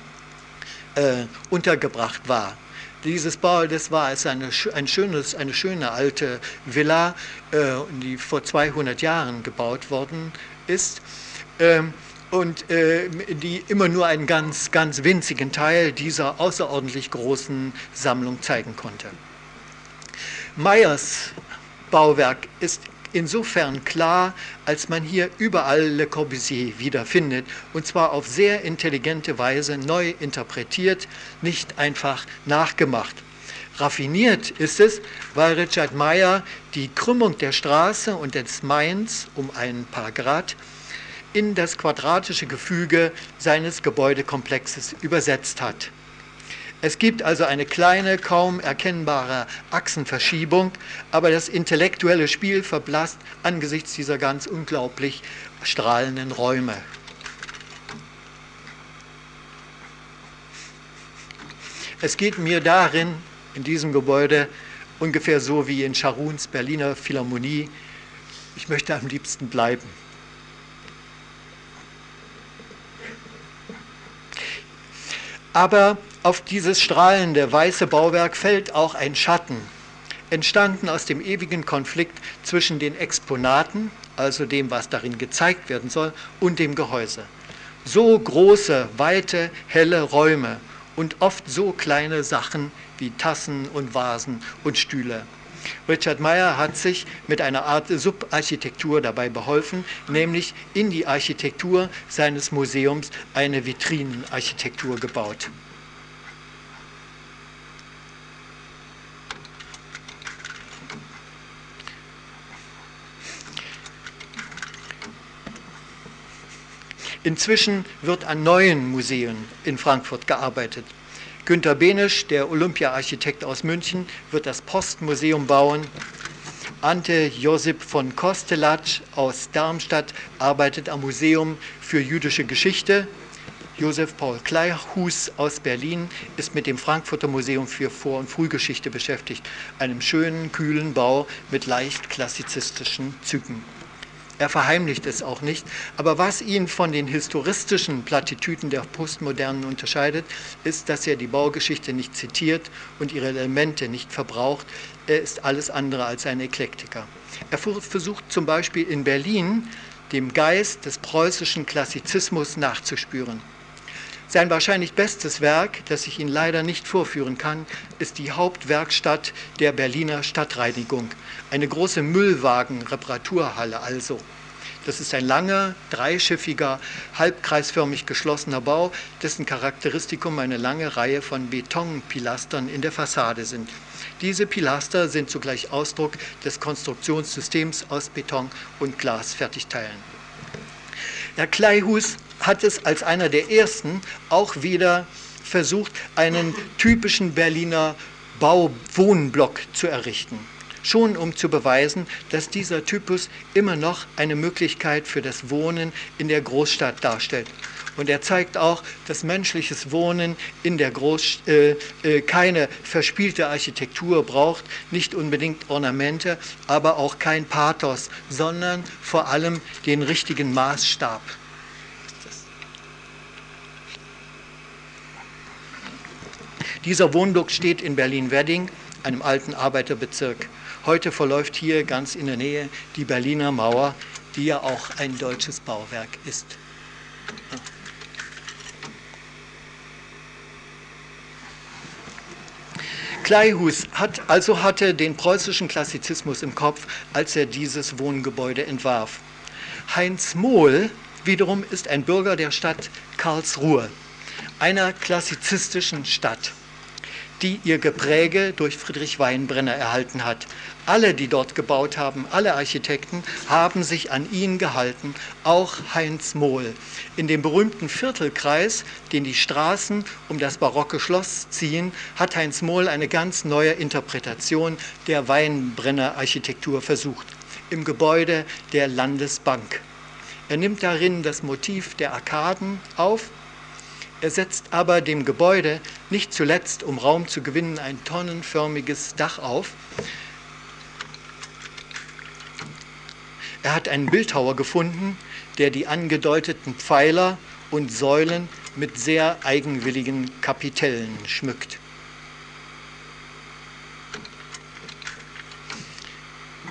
äh, untergebracht war. Dieses Bau, das war eine, ein schönes, eine schöne alte Villa, äh, die vor 200 Jahren gebaut worden ist. Ähm, und äh, die immer nur einen ganz, ganz winzigen Teil dieser außerordentlich großen Sammlung zeigen konnte. Meyers Bauwerk ist insofern klar, als man hier überall Le Corbusier wiederfindet und zwar auf sehr intelligente Weise neu interpretiert, nicht einfach nachgemacht. Raffiniert ist es, weil Richard Meyer die Krümmung der Straße und des Mains um ein paar Grad in das quadratische Gefüge seines Gebäudekomplexes übersetzt hat. Es gibt also eine kleine, kaum erkennbare Achsenverschiebung, aber das intellektuelle Spiel verblasst angesichts dieser ganz unglaublich strahlenden Räume. Es geht mir darin, in diesem Gebäude, ungefähr so wie in Charuns Berliner Philharmonie, ich möchte am liebsten bleiben. Aber auf dieses strahlende weiße Bauwerk fällt auch ein Schatten, entstanden aus dem ewigen Konflikt zwischen den Exponaten, also dem, was darin gezeigt werden soll, und dem Gehäuse. So große, weite, helle Räume und oft so kleine Sachen wie Tassen und Vasen und Stühle. Richard Meyer hat sich mit einer Art Subarchitektur dabei beholfen, nämlich in die Architektur seines Museums eine Vitrinenarchitektur gebaut. Inzwischen wird an neuen Museen in Frankfurt gearbeitet. Günter Benisch, der Olympia-Architekt aus München, wird das Postmuseum bauen. Ante Josip von Kostelac aus Darmstadt arbeitet am Museum für jüdische Geschichte. Josef Paul Kleichus aus Berlin ist mit dem Frankfurter Museum für Vor- und Frühgeschichte beschäftigt, einem schönen, kühlen Bau mit leicht klassizistischen Zügen. Er verheimlicht es auch nicht. Aber was ihn von den historistischen Plattitüden der Postmodernen unterscheidet, ist, dass er die Baugeschichte nicht zitiert und ihre Elemente nicht verbraucht. Er ist alles andere als ein Eklektiker. Er versucht zum Beispiel in Berlin dem Geist des preußischen Klassizismus nachzuspüren. Sein wahrscheinlich bestes Werk, das ich Ihnen leider nicht vorführen kann, ist die Hauptwerkstatt der Berliner Stadtreinigung. Eine große Müllwagen-Reparaturhalle also. Das ist ein langer, dreischiffiger, halbkreisförmig geschlossener Bau, dessen Charakteristikum eine lange Reihe von Betonpilastern in der Fassade sind. Diese Pilaster sind zugleich Ausdruck des Konstruktionssystems aus Beton und Glasfertigteilen. Herr Kleihus hat es als einer der ersten auch wieder versucht, einen typischen Berliner Bauwohnblock zu errichten. Schon um zu beweisen, dass dieser Typus immer noch eine Möglichkeit für das Wohnen in der Großstadt darstellt. Und er zeigt auch, dass menschliches Wohnen in der Groß äh, äh, keine verspielte Architektur braucht, nicht unbedingt Ornamente, aber auch kein Pathos, sondern vor allem den richtigen Maßstab. Dieser Wohnblock steht in Berlin-Wedding, einem alten Arbeiterbezirk. Heute verläuft hier ganz in der Nähe die Berliner Mauer, die ja auch ein deutsches Bauwerk ist. Kleihus hat, also hatte den preußischen Klassizismus im Kopf, als er dieses Wohngebäude entwarf. Heinz Mohl wiederum ist ein Bürger der Stadt Karlsruhe, einer klassizistischen Stadt die ihr Gepräge durch Friedrich Weinbrenner erhalten hat. Alle, die dort gebaut haben, alle Architekten, haben sich an ihn gehalten, auch Heinz Mohl. In dem berühmten Viertelkreis, den die Straßen um das barocke Schloss ziehen, hat Heinz Mohl eine ganz neue Interpretation der Weinbrenner-Architektur versucht, im Gebäude der Landesbank. Er nimmt darin das Motiv der Arkaden auf er setzt aber dem Gebäude nicht zuletzt, um Raum zu gewinnen, ein tonnenförmiges Dach auf. Er hat einen Bildhauer gefunden, der die angedeuteten Pfeiler und Säulen mit sehr eigenwilligen Kapitellen schmückt.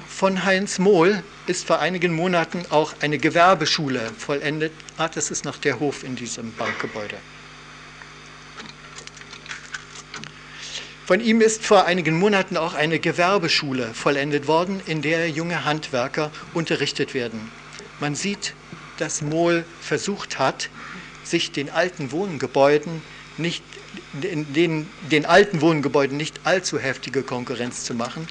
Von Heinz Mohl ist vor einigen Monaten auch eine Gewerbeschule vollendet. Ah, das ist noch der Hof in diesem Bankgebäude. Von ihm ist vor einigen Monaten auch eine Gewerbeschule vollendet worden, in der junge Handwerker unterrichtet werden. Man sieht, dass Mohl versucht hat, sich den alten Wohngebäuden nicht den, den alten Wohngebäuden nicht allzu heftige Konkurrenz zu machen.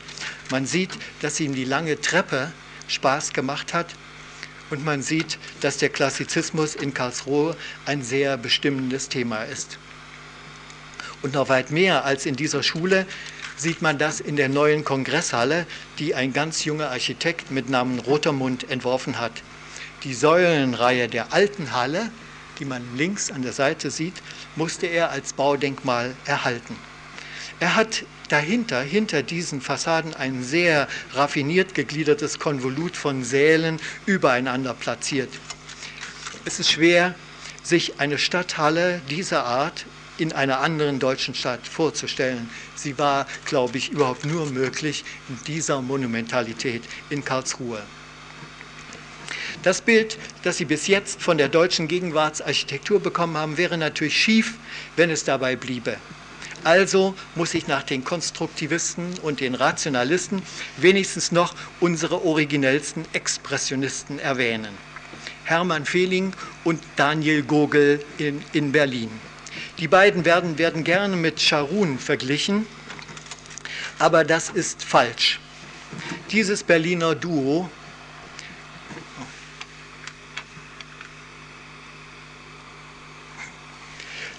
Man sieht, dass ihm die lange Treppe Spaß gemacht hat und man sieht, dass der Klassizismus in Karlsruhe ein sehr bestimmendes Thema ist. Und noch weit mehr als in dieser Schule sieht man das in der neuen Kongresshalle, die ein ganz junger Architekt mit Namen Rotermund entworfen hat. Die Säulenreihe der alten Halle, die man links an der Seite sieht, musste er als Baudenkmal erhalten. Er hat dahinter, hinter diesen Fassaden, ein sehr raffiniert gegliedertes Konvolut von Sälen übereinander platziert. Es ist schwer, sich eine Stadthalle dieser Art in einer anderen deutschen Stadt vorzustellen. Sie war, glaube ich, überhaupt nur möglich in dieser Monumentalität in Karlsruhe. Das Bild, das Sie bis jetzt von der deutschen Gegenwartsarchitektur bekommen haben, wäre natürlich schief, wenn es dabei bliebe. Also muss ich nach den Konstruktivisten und den Rationalisten wenigstens noch unsere originellsten Expressionisten erwähnen. Hermann Fehling und Daniel Gogel in, in Berlin. Die beiden werden, werden gerne mit Scharun verglichen, aber das ist falsch. Dieses Berliner Duo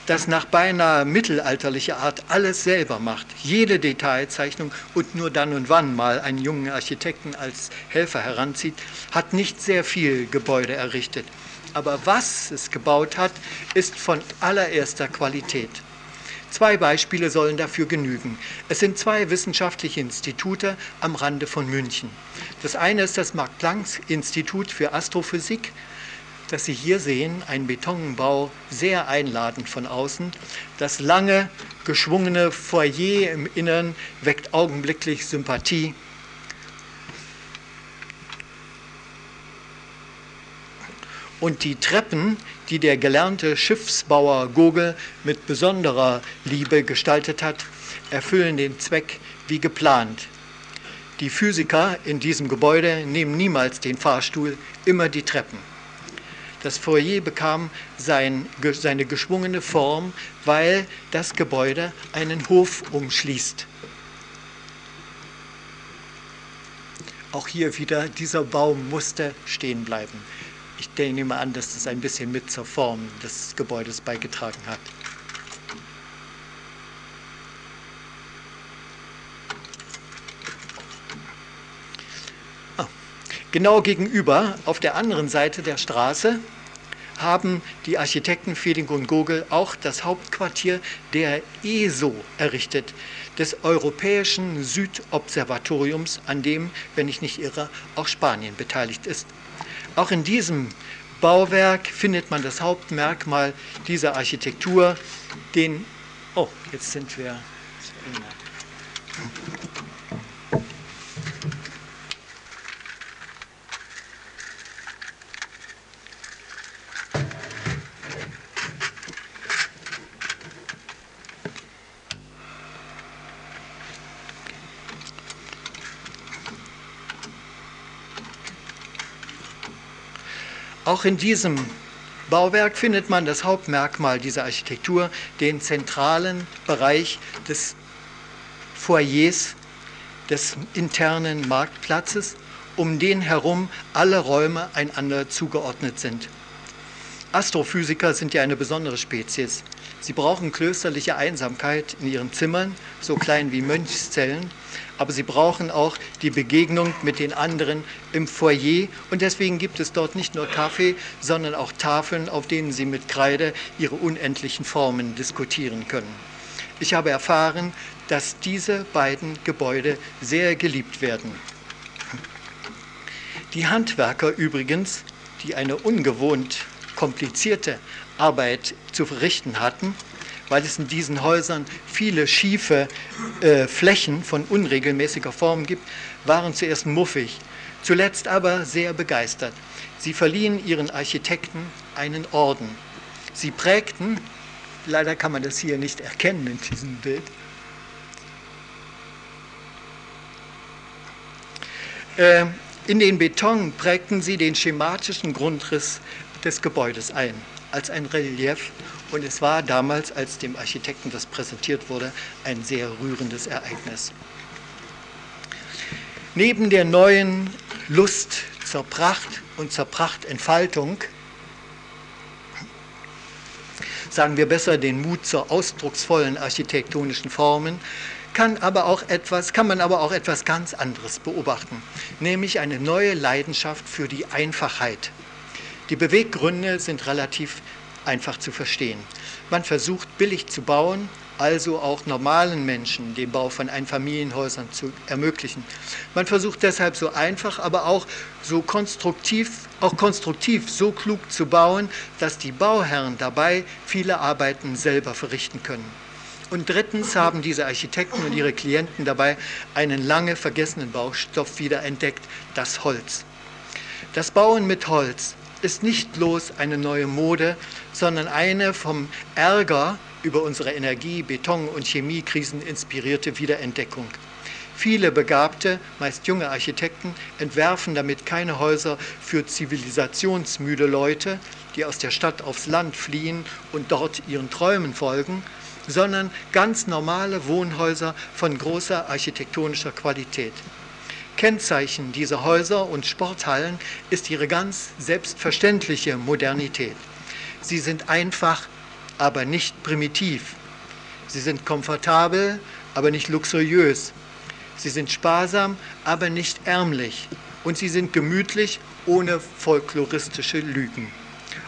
das nach beinahe mittelalterlicher Art alles selber macht, jede Detailzeichnung und nur dann und wann mal einen jungen Architekten als Helfer heranzieht, hat nicht sehr viel Gebäude errichtet. Aber was es gebaut hat, ist von allererster Qualität. Zwei Beispiele sollen dafür genügen. Es sind zwei wissenschaftliche Institute am Rande von München. Das eine ist das Max-Planck-Institut für Astrophysik, das Sie hier sehen, ein Betonbau, sehr einladend von außen. Das lange, geschwungene Foyer im Innern weckt augenblicklich Sympathie. Und die Treppen, die der gelernte Schiffsbauer Gogel mit besonderer Liebe gestaltet hat, erfüllen den Zweck wie geplant. Die Physiker in diesem Gebäude nehmen niemals den Fahrstuhl, immer die Treppen. Das Foyer bekam sein, seine geschwungene Form, weil das Gebäude einen Hof umschließt. Auch hier wieder, dieser Baum musste stehen bleiben. Ich nehme an, dass das ein bisschen mit zur Form des Gebäudes beigetragen hat. Ah, genau gegenüber, auf der anderen Seite der Straße, haben die Architekten Feeling und Gogel auch das Hauptquartier der ESO errichtet, des Europäischen Südobservatoriums, an dem, wenn ich nicht irre, auch Spanien beteiligt ist. Auch in diesem Bauwerk findet man das Hauptmerkmal dieser Architektur, den, oh, jetzt sind wir. Auch in diesem Bauwerk findet man das Hauptmerkmal dieser Architektur, den zentralen Bereich des Foyers, des internen Marktplatzes, um den herum alle Räume einander zugeordnet sind. Astrophysiker sind ja eine besondere Spezies. Sie brauchen klösterliche Einsamkeit in ihren Zimmern, so klein wie Mönchszellen, aber sie brauchen auch die Begegnung mit den anderen im Foyer und deswegen gibt es dort nicht nur Kaffee, sondern auch Tafeln, auf denen sie mit Kreide ihre unendlichen Formen diskutieren können. Ich habe erfahren, dass diese beiden Gebäude sehr geliebt werden. Die Handwerker übrigens, die eine ungewohnt komplizierte Arbeit zu verrichten hatten, weil es in diesen Häusern viele schiefe äh, Flächen von unregelmäßiger Form gibt, waren zuerst muffig, zuletzt aber sehr begeistert. Sie verliehen ihren Architekten einen Orden. Sie prägten, leider kann man das hier nicht erkennen in diesem Bild, äh, in den Beton prägten sie den schematischen Grundriss des Gebäudes ein, als ein Relief und es war damals, als dem Architekten das präsentiert wurde, ein sehr rührendes Ereignis. Neben der neuen Lust zur Pracht und zur Prachtentfaltung, sagen wir besser den Mut zur ausdrucksvollen architektonischen Formen, kann, aber auch etwas, kann man aber auch etwas ganz anderes beobachten, nämlich eine neue Leidenschaft für die Einfachheit. Die Beweggründe sind relativ einfach zu verstehen. Man versucht billig zu bauen, also auch normalen Menschen den Bau von Einfamilienhäusern zu ermöglichen. Man versucht deshalb so einfach, aber auch so konstruktiv, auch konstruktiv so klug zu bauen, dass die Bauherren dabei viele Arbeiten selber verrichten können. Und drittens haben diese Architekten und ihre Klienten dabei einen lange vergessenen Baustoff wieder entdeckt, das Holz. Das Bauen mit Holz ist nicht bloß eine neue Mode, sondern eine vom Ärger über unsere Energie-, Beton- und Chemiekrisen inspirierte Wiederentdeckung. Viele begabte, meist junge Architekten entwerfen damit keine Häuser für zivilisationsmüde Leute, die aus der Stadt aufs Land fliehen und dort ihren Träumen folgen, sondern ganz normale Wohnhäuser von großer architektonischer Qualität. Kennzeichen dieser Häuser und Sporthallen ist ihre ganz selbstverständliche Modernität. Sie sind einfach, aber nicht primitiv. Sie sind komfortabel, aber nicht luxuriös. Sie sind sparsam, aber nicht ärmlich. Und sie sind gemütlich, ohne folkloristische Lügen.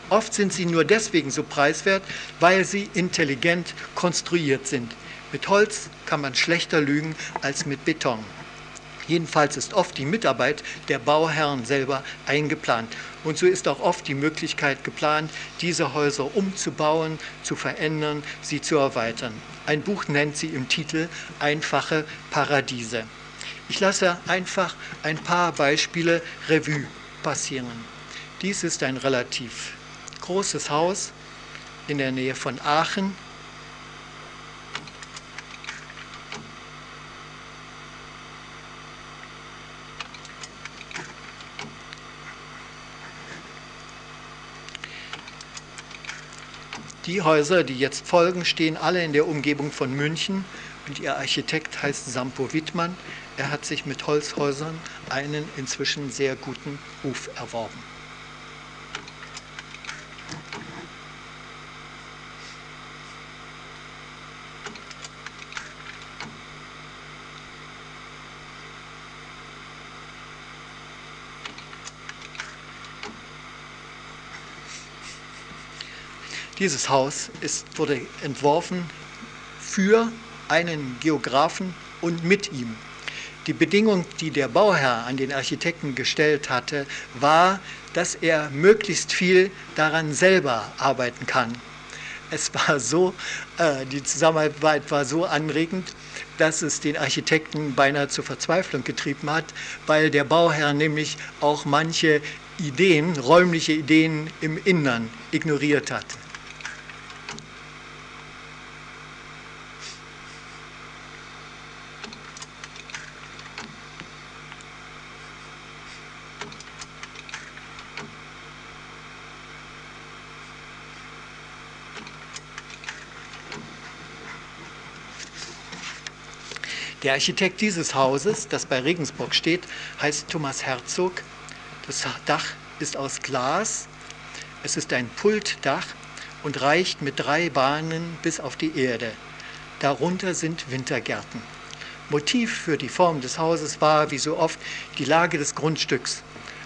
Oft sind sie nur deswegen so preiswert, weil sie intelligent konstruiert sind. Mit Holz kann man schlechter lügen als mit Beton. Jedenfalls ist oft die Mitarbeit der Bauherren selber eingeplant. Und so ist auch oft die Möglichkeit geplant, diese Häuser umzubauen, zu verändern, sie zu erweitern. Ein Buch nennt sie im Titel Einfache Paradiese. Ich lasse einfach ein paar Beispiele Revue passieren. Dies ist ein relativ großes Haus in der Nähe von Aachen Die Häuser, die jetzt folgen, stehen alle in der Umgebung von München und ihr Architekt heißt Sampo Wittmann. Er hat sich mit Holzhäusern einen inzwischen sehr guten Ruf erworben. Dieses Haus ist, wurde entworfen für einen Geografen und mit ihm. Die Bedingung, die der Bauherr an den Architekten gestellt hatte, war, dass er möglichst viel daran selber arbeiten kann. Es war so, äh, die Zusammenarbeit war so anregend, dass es den Architekten beinahe zur Verzweiflung getrieben hat, weil der Bauherr nämlich auch manche Ideen, räumliche Ideen im Innern ignoriert hat. Der Architekt dieses Hauses, das bei Regensburg steht, heißt Thomas Herzog. Das Dach ist aus Glas. Es ist ein Pultdach und reicht mit drei Bahnen bis auf die Erde. Darunter sind Wintergärten. Motiv für die Form des Hauses war, wie so oft, die Lage des Grundstücks.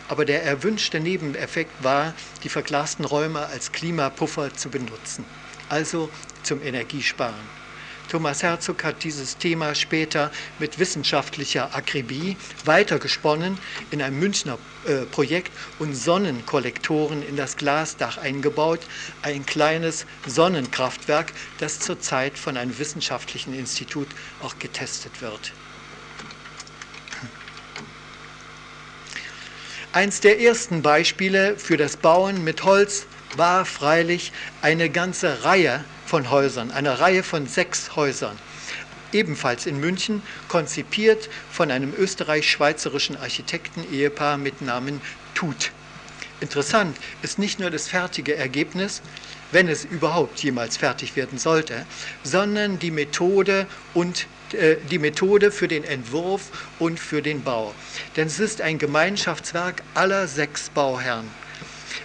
Aber der erwünschte Nebeneffekt war, die verglasten Räume als Klimapuffer zu benutzen, also zum Energiesparen. Thomas Herzog hat dieses Thema später mit wissenschaftlicher Akribie weitergesponnen in einem Münchner äh, Projekt und Sonnenkollektoren in das Glasdach eingebaut. Ein kleines Sonnenkraftwerk, das zurzeit von einem wissenschaftlichen Institut auch getestet wird. Eins der ersten Beispiele für das Bauen mit Holz war freilich eine ganze Reihe von Häusern, eine Reihe von sechs Häusern, ebenfalls in München, konzipiert von einem österreich-schweizerischen Architekten-Ehepaar mit Namen Tut. Interessant ist nicht nur das fertige Ergebnis, wenn es überhaupt jemals fertig werden sollte, sondern die Methode und äh, die Methode für den Entwurf und für den Bau. Denn es ist ein Gemeinschaftswerk aller sechs Bauherren.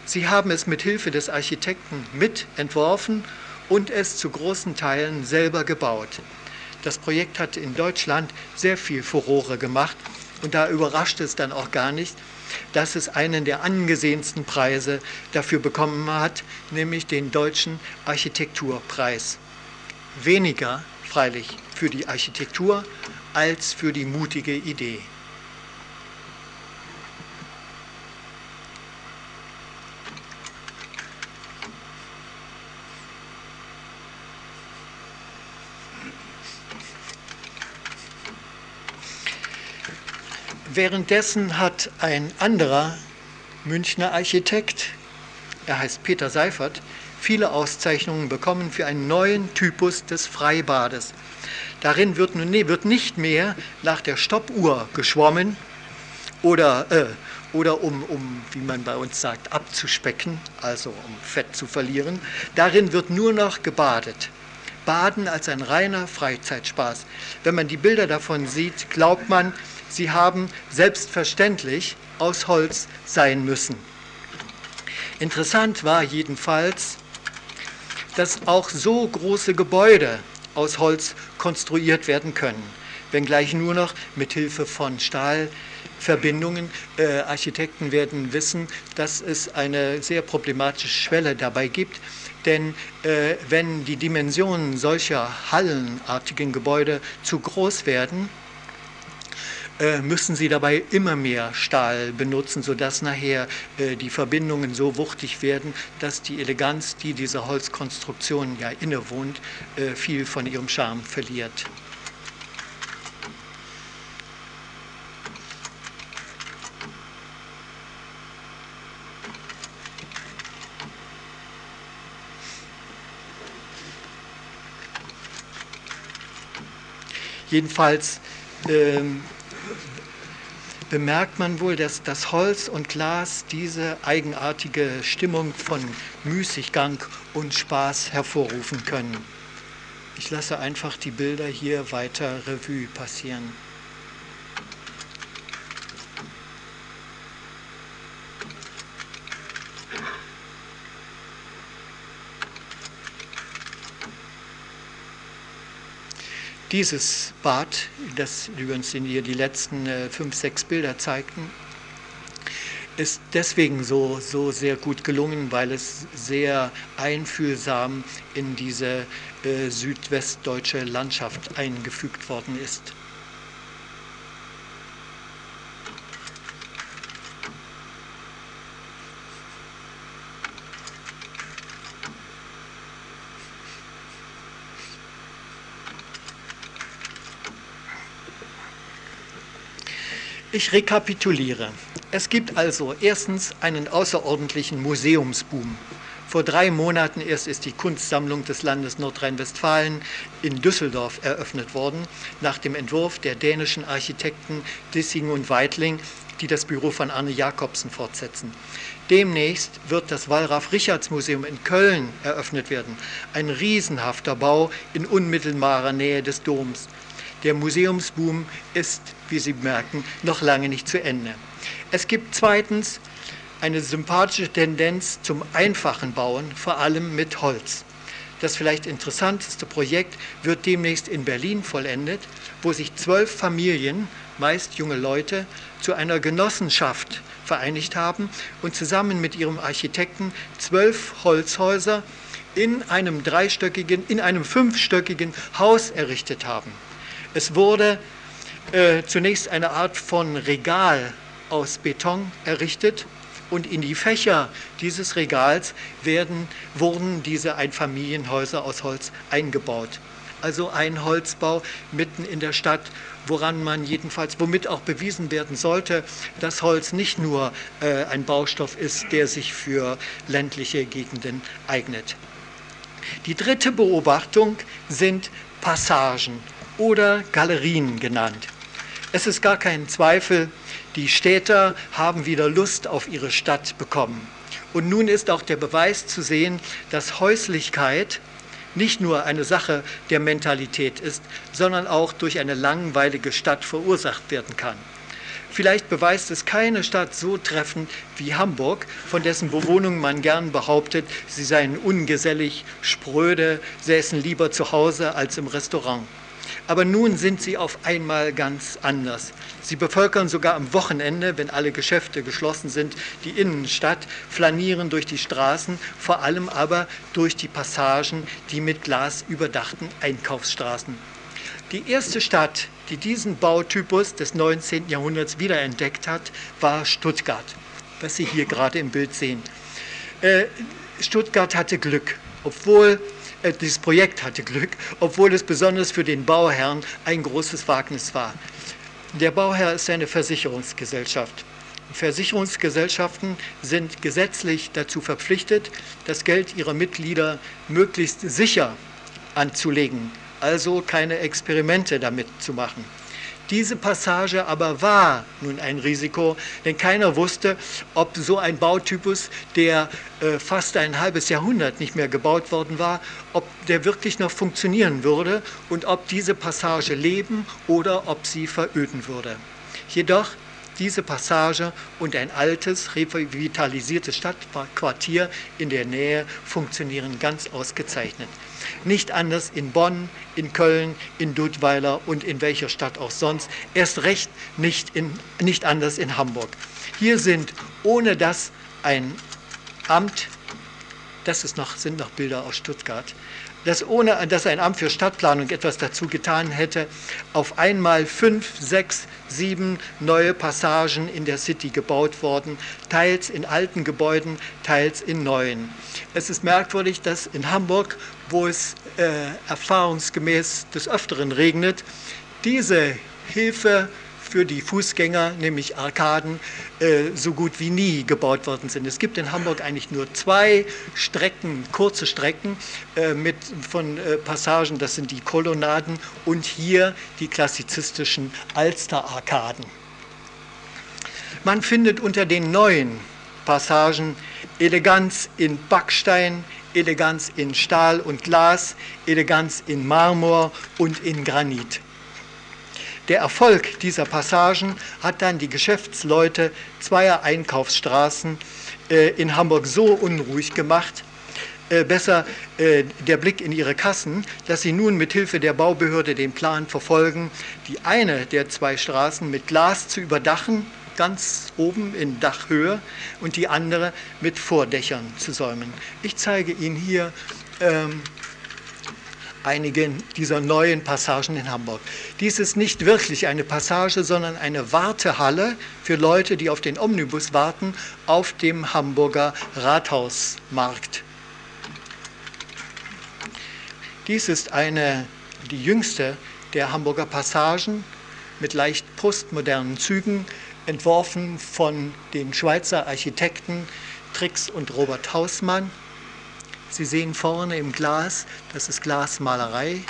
Sie haben es mit Hilfe des Architekten mitentworfen und es zu großen Teilen selber gebaut. Das Projekt hat in Deutschland sehr viel Furore gemacht und da überrascht es dann auch gar nicht, dass es einen der angesehensten Preise dafür bekommen hat, nämlich den Deutschen Architekturpreis. Weniger freilich für die Architektur als für die mutige Idee. Währenddessen hat ein anderer Münchner Architekt, er heißt Peter Seifert, viele Auszeichnungen bekommen für einen neuen Typus des Freibades. Darin wird, nun, wird nicht mehr nach der Stoppuhr geschwommen oder, äh, oder um, um, wie man bei uns sagt, abzuspecken, also um Fett zu verlieren. Darin wird nur noch gebadet. Baden als ein reiner Freizeitspaß. Wenn man die Bilder davon sieht, glaubt man, sie haben selbstverständlich aus Holz sein müssen. Interessant war jedenfalls, dass auch so große Gebäude aus Holz konstruiert werden können, wenngleich nur noch mit Hilfe von Stahlverbindungen. Äh, Architekten werden wissen, dass es eine sehr problematische Schwelle dabei gibt, denn äh, wenn die Dimensionen solcher hallenartigen Gebäude zu groß werden, müssen sie dabei immer mehr Stahl benutzen, sodass nachher äh, die Verbindungen so wuchtig werden, dass die Eleganz, die dieser Holzkonstruktion ja innewohnt, äh, viel von ihrem Charme verliert. Jedenfalls ähm, bemerkt man wohl, dass das Holz und Glas diese eigenartige Stimmung von Müßiggang und Spaß hervorrufen können. Ich lasse einfach die Bilder hier weiter Revue passieren. Dieses Bad, das übrigens hier die letzten äh, fünf, sechs Bilder zeigten, ist deswegen so, so sehr gut gelungen, weil es sehr einfühlsam in diese äh, südwestdeutsche Landschaft eingefügt worden ist. Ich rekapituliere. Es gibt also erstens einen außerordentlichen Museumsboom. Vor drei Monaten erst ist die Kunstsammlung des Landes Nordrhein-Westfalen in Düsseldorf eröffnet worden, nach dem Entwurf der dänischen Architekten Dissing und Weitling, die das Büro von Arne Jacobsen fortsetzen. Demnächst wird das Wallraf-Richards-Museum in Köln eröffnet werden, ein riesenhafter Bau in unmittelbarer Nähe des Doms. Der Museumsboom ist, wie Sie merken, noch lange nicht zu Ende. Es gibt zweitens eine sympathische Tendenz zum einfachen Bauen, vor allem mit Holz. Das vielleicht interessanteste Projekt wird demnächst in Berlin vollendet, wo sich zwölf Familien, meist junge Leute, zu einer Genossenschaft vereinigt haben und zusammen mit ihrem Architekten zwölf Holzhäuser in einem dreistöckigen, in einem fünfstöckigen Haus errichtet haben. Es wurde äh, zunächst eine Art von Regal aus Beton errichtet und in die Fächer dieses Regals werden, wurden diese Einfamilienhäuser aus Holz eingebaut. Also ein Holzbau mitten in der Stadt, woran man jedenfalls, womit auch bewiesen werden sollte, dass Holz nicht nur äh, ein Baustoff ist, der sich für ländliche Gegenden eignet. Die dritte Beobachtung sind Passagen oder Galerien genannt. Es ist gar kein Zweifel, die Städter haben wieder Lust auf ihre Stadt bekommen. Und nun ist auch der Beweis zu sehen, dass Häuslichkeit nicht nur eine Sache der Mentalität ist, sondern auch durch eine langweilige Stadt verursacht werden kann. Vielleicht beweist es keine Stadt so treffend wie Hamburg, von dessen Bewohnungen man gern behauptet, sie seien ungesellig, spröde, säßen lieber zu Hause als im Restaurant. Aber nun sind sie auf einmal ganz anders. Sie bevölkern sogar am Wochenende, wenn alle Geschäfte geschlossen sind, die Innenstadt, flanieren durch die Straßen, vor allem aber durch die Passagen, die mit Glas überdachten Einkaufsstraßen. Die erste Stadt, die diesen Bautypus des 19. Jahrhunderts wiederentdeckt hat, war Stuttgart, was Sie hier gerade im Bild sehen. Äh, Stuttgart hatte Glück, obwohl äh, dieses Projekt hatte Glück, obwohl es besonders für den Bauherrn ein großes Wagnis war. Der Bauherr ist eine Versicherungsgesellschaft. Versicherungsgesellschaften sind gesetzlich dazu verpflichtet, das Geld ihrer Mitglieder möglichst sicher anzulegen, also keine Experimente damit zu machen. Diese Passage aber war nun ein Risiko, denn keiner wusste, ob so ein Bautypus, der äh, fast ein halbes Jahrhundert nicht mehr gebaut worden war, ob der wirklich noch funktionieren würde und ob diese Passage leben oder ob sie veröden würde. Jedoch diese Passage und ein altes, revitalisiertes Stadtquartier in der Nähe funktionieren ganz ausgezeichnet. Nicht anders in Bonn, in Köln, in Dudweiler und in welcher Stadt auch sonst. Erst recht nicht, in, nicht anders in Hamburg. Hier sind, ohne dass ein Amt, das ist noch, sind noch Bilder aus Stuttgart, dass ohne dass ein Amt für Stadtplanung etwas dazu getan hätte, auf einmal fünf, sechs, sieben neue Passagen in der City gebaut worden, teils in alten Gebäuden, teils in neuen. Es ist merkwürdig, dass in Hamburg, wo es äh, erfahrungsgemäß des Öfteren regnet, diese Hilfe für die Fußgänger, nämlich Arkaden, äh, so gut wie nie gebaut worden sind. Es gibt in Hamburg eigentlich nur zwei Strecken, kurze Strecken äh, mit, von äh, Passagen, das sind die Kolonnaden und hier die klassizistischen Alster-Arkaden. Man findet unter den neuen Passagen Eleganz in Backstein, Eleganz in Stahl und Glas, Eleganz in Marmor und in Granit. Der Erfolg dieser Passagen hat dann die Geschäftsleute zweier Einkaufsstraßen äh, in Hamburg so unruhig gemacht, äh, besser äh, der Blick in ihre Kassen, dass sie nun mit Hilfe der Baubehörde den Plan verfolgen, die eine der zwei Straßen mit Glas zu überdachen, ganz oben in Dachhöhe, und die andere mit Vordächern zu säumen. Ich zeige Ihnen hier ähm, einige dieser neuen Passagen in Hamburg. Dies ist nicht wirklich eine Passage, sondern eine Wartehalle für Leute, die auf den Omnibus warten, auf dem Hamburger Rathausmarkt. Dies ist eine, die jüngste der Hamburger Passagen mit leicht postmodernen Zügen, entworfen von den Schweizer Architekten Trix und Robert Hausmann Sie sehen vorne im Glas, das ist Glasmalerei.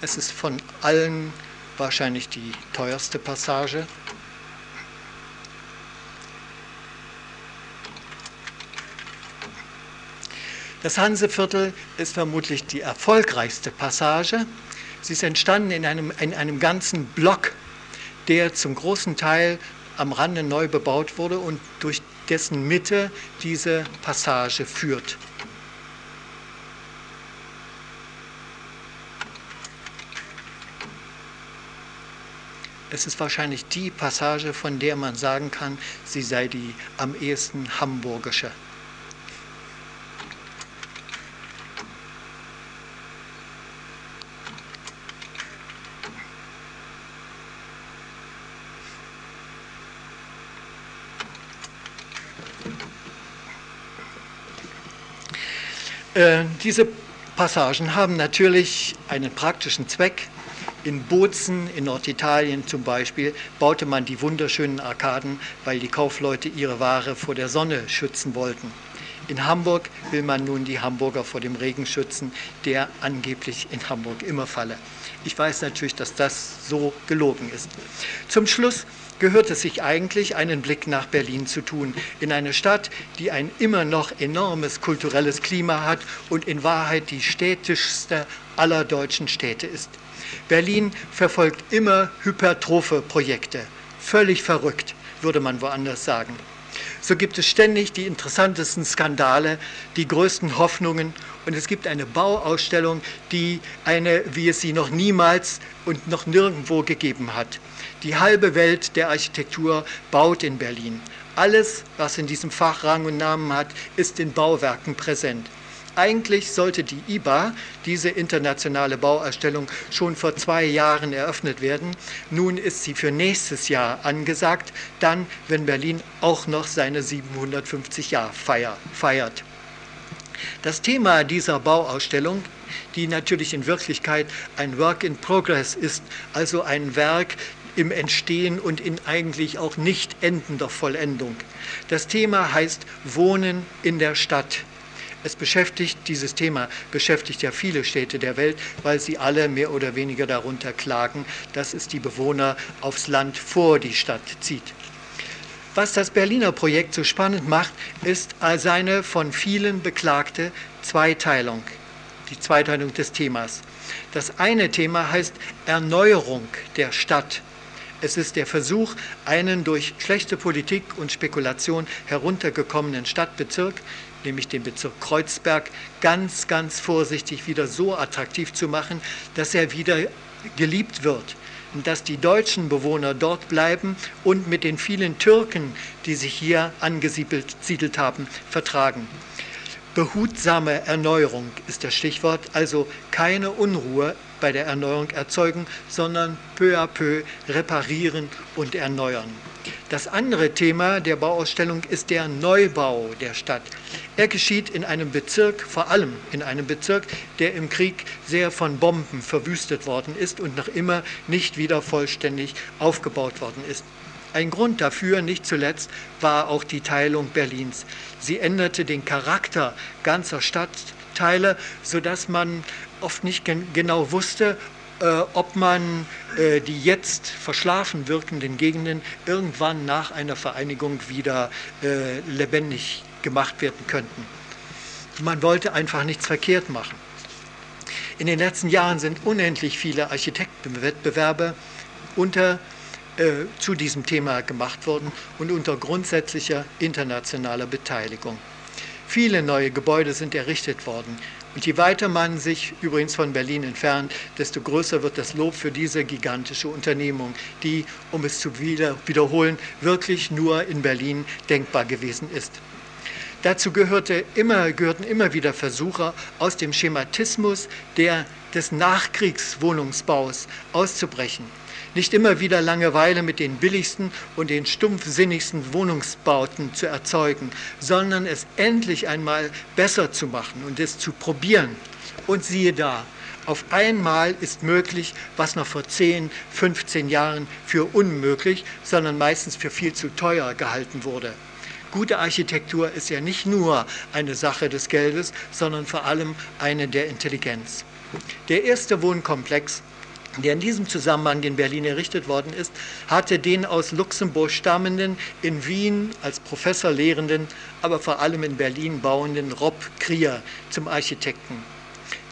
Es ist von allen wahrscheinlich die teuerste Passage. Das Hanseviertel ist vermutlich die erfolgreichste Passage. Sie ist entstanden in einem, in einem ganzen Block, der zum großen Teil am Rande neu bebaut wurde und durch dessen Mitte diese Passage führt. Es ist wahrscheinlich die Passage, von der man sagen kann, sie sei die am ehesten hamburgische. Diese Passagen haben natürlich einen praktischen Zweck. In Bozen, in Norditalien zum Beispiel, baute man die wunderschönen Arkaden, weil die Kaufleute ihre Ware vor der Sonne schützen wollten. In Hamburg will man nun die Hamburger vor dem Regen schützen, der angeblich in Hamburg immer falle. Ich weiß natürlich, dass das so gelogen ist. Zum Schluss gehört es sich eigentlich, einen Blick nach Berlin zu tun, in eine Stadt, die ein immer noch enormes kulturelles Klima hat und in Wahrheit die städtischste aller deutschen Städte ist. Berlin verfolgt immer hypertrophe Projekte, völlig verrückt, würde man woanders sagen. So gibt es ständig die interessantesten Skandale, die größten Hoffnungen und es gibt eine Bauausstellung, die eine, wie es sie noch niemals und noch nirgendwo gegeben hat. Die halbe Welt der Architektur baut in Berlin. Alles, was in diesem Fach Rang und Namen hat, ist in Bauwerken präsent. Eigentlich sollte die IBA, diese internationale Bauausstellung, schon vor zwei Jahren eröffnet werden. Nun ist sie für nächstes Jahr angesagt, dann, wenn Berlin auch noch seine 750 Jahre feiert. Das Thema dieser Bauausstellung die natürlich in Wirklichkeit ein Work in Progress ist, also ein Werk im Entstehen und in eigentlich auch nicht endender Vollendung. Das Thema heißt Wohnen in der Stadt. Es beschäftigt, dieses Thema beschäftigt ja viele Städte der Welt, weil sie alle mehr oder weniger darunter klagen, dass es die Bewohner aufs Land vor die Stadt zieht. Was das Berliner Projekt so spannend macht, ist seine von vielen beklagte Zweiteilung, die Zweiteilung des Themas. Das eine Thema heißt Erneuerung der Stadt. Es ist der Versuch, einen durch schlechte Politik und Spekulation heruntergekommenen Stadtbezirk, nämlich den Bezirk Kreuzberg, ganz, ganz vorsichtig wieder so attraktiv zu machen, dass er wieder geliebt wird dass die deutschen Bewohner dort bleiben und mit den vielen Türken, die sich hier angesiedelt haben, vertragen. Behutsame Erneuerung ist das Stichwort, also keine Unruhe bei der Erneuerung erzeugen, sondern peu à peu reparieren und erneuern. Das andere Thema der Bauausstellung ist der Neubau der Stadt. Er geschieht in einem Bezirk, vor allem in einem Bezirk, der im Krieg sehr von Bomben verwüstet worden ist und noch immer nicht wieder vollständig aufgebaut worden ist. Ein Grund dafür, nicht zuletzt, war auch die Teilung Berlins. Sie änderte den Charakter ganzer Stadtteile, sodass man oft nicht genau wusste, äh, ob man äh, die jetzt verschlafen wirkenden Gegenden irgendwann nach einer Vereinigung wieder äh, lebendig gemacht werden könnten. Man wollte einfach nichts verkehrt machen. In den letzten Jahren sind unendlich viele Architektenwettbewerbe unter, äh, zu diesem Thema gemacht worden und unter grundsätzlicher internationaler Beteiligung. Viele neue Gebäude sind errichtet worden. Und je weiter man sich übrigens von Berlin entfernt, desto größer wird das Lob für diese gigantische Unternehmung, die, um es zu wieder, wiederholen, wirklich nur in Berlin denkbar gewesen ist. Dazu gehörte immer, gehörten immer wieder Versuche, aus dem Schematismus der, des Nachkriegswohnungsbaus auszubrechen nicht immer wieder Langeweile mit den billigsten und den stumpfsinnigsten Wohnungsbauten zu erzeugen, sondern es endlich einmal besser zu machen und es zu probieren. Und siehe da, auf einmal ist möglich, was noch vor 10, 15 Jahren für unmöglich, sondern meistens für viel zu teuer gehalten wurde. Gute Architektur ist ja nicht nur eine Sache des Geldes, sondern vor allem eine der Intelligenz. Der erste Wohnkomplex der in diesem Zusammenhang in Berlin errichtet worden ist, hatte den aus Luxemburg stammenden, in Wien als Professor lehrenden, aber vor allem in Berlin bauenden Rob Krier zum Architekten.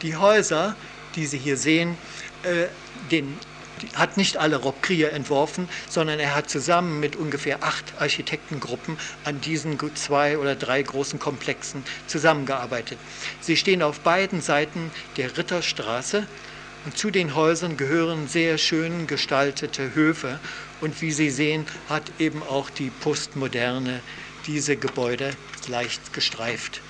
Die Häuser, die Sie hier sehen, äh, den, hat nicht alle Rob Krier entworfen, sondern er hat zusammen mit ungefähr acht Architektengruppen an diesen zwei oder drei großen Komplexen zusammengearbeitet. Sie stehen auf beiden Seiten der Ritterstraße zu den Häusern gehören sehr schön gestaltete Höfe. Und wie Sie sehen, hat eben auch die Postmoderne diese Gebäude leicht gestreift.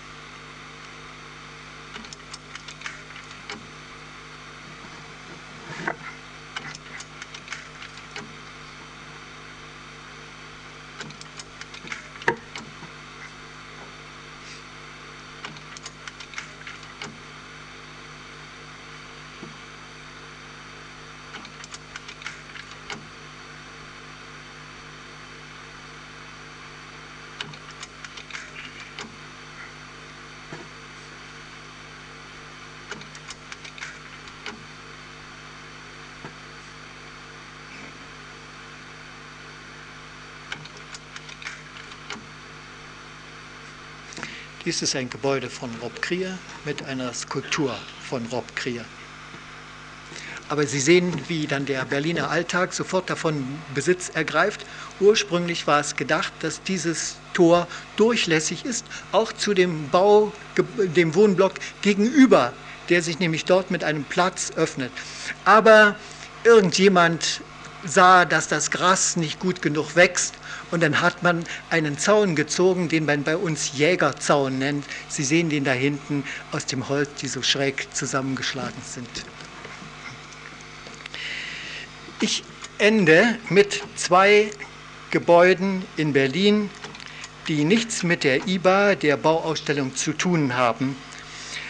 Dies ist ein Gebäude von Rob Krier mit einer Skulptur von Rob Krier. Aber Sie sehen, wie dann der Berliner Alltag sofort davon Besitz ergreift. Ursprünglich war es gedacht, dass dieses Tor durchlässig ist, auch zu dem Bau, dem Wohnblock gegenüber, der sich nämlich dort mit einem Platz öffnet. Aber irgendjemand sah, dass das Gras nicht gut genug wächst und dann hat man einen Zaun gezogen, den man bei uns Jägerzaun nennt. Sie sehen den da hinten aus dem Holz, die so schräg zusammengeschlagen sind. Ich ende mit zwei Gebäuden in Berlin, die nichts mit der IBA, der Bauausstellung, zu tun haben.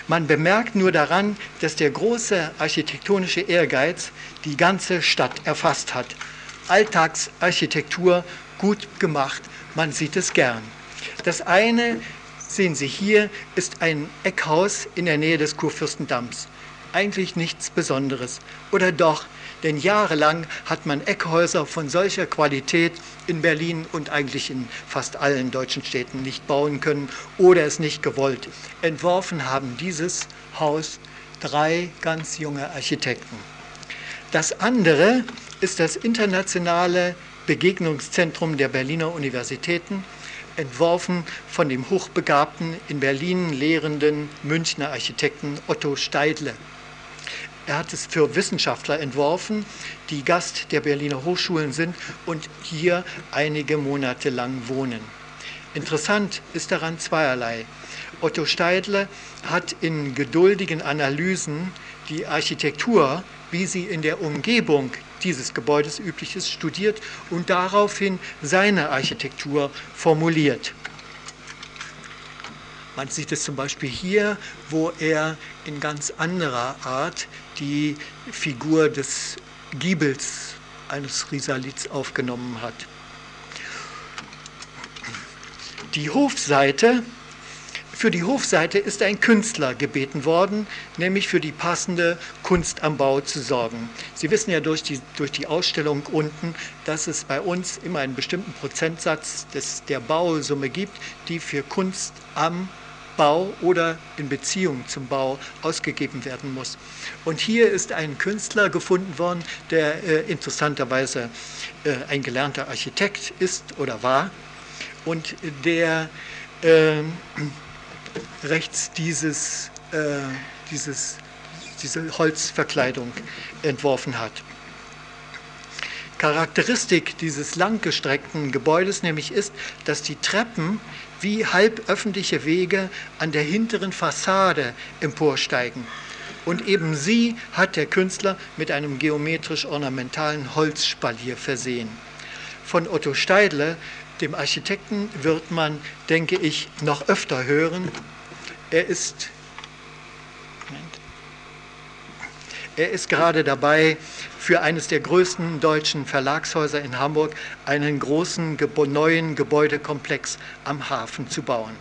Man bemerkt nur daran, dass der große architektonische Ehrgeiz die ganze Stadt erfasst hat. Alltagsarchitektur gut gemacht, man sieht es gern. Das eine, sehen Sie hier, ist ein Eckhaus in der Nähe des Kurfürstendamms. Eigentlich nichts Besonderes. Oder doch, denn jahrelang hat man Eckhäuser von solcher Qualität in Berlin und eigentlich in fast allen deutschen Städten nicht bauen können oder es nicht gewollt. Entworfen haben dieses Haus drei ganz junge Architekten. Das andere ist das internationale Begegnungszentrum der Berliner Universitäten, entworfen von dem hochbegabten, in Berlin lehrenden Münchner Architekten Otto Steidle. Er hat es für Wissenschaftler entworfen, die Gast der Berliner Hochschulen sind und hier einige Monate lang wohnen. Interessant ist daran zweierlei. Otto Steidle hat in geduldigen Analysen die Architektur, wie sie in der Umgebung dieses Gebäudes üblich ist, studiert und daraufhin seine Architektur formuliert. Man sieht es zum Beispiel hier, wo er in ganz anderer Art die Figur des Giebels eines Risalits aufgenommen hat. Die Hofseite, für die Hofseite ist ein Künstler gebeten worden, nämlich für die passende Kunst am Bau zu sorgen. Sie wissen ja durch die, durch die Ausstellung unten, dass es bei uns immer einen bestimmten Prozentsatz des, der Bausumme gibt, die für Kunst am Bau oder in Beziehung zum Bau ausgegeben werden muss. Und hier ist ein Künstler gefunden worden, der äh, interessanterweise äh, ein gelernter Architekt ist oder war und der äh, rechts dieses, äh, dieses, diese Holzverkleidung entworfen hat. Charakteristik dieses langgestreckten Gebäudes nämlich ist, dass die Treppen wie halb öffentliche Wege an der hinteren Fassade emporsteigen. Und eben sie hat der Künstler mit einem geometrisch ornamentalen Holzspalier versehen. Von Otto Steidle, dem Architekten, wird man, denke ich, noch öfter hören. Er ist, er ist gerade dabei, für eines der größten deutschen Verlagshäuser in Hamburg einen großen neuen Gebäudekomplex am Hafen zu bauen.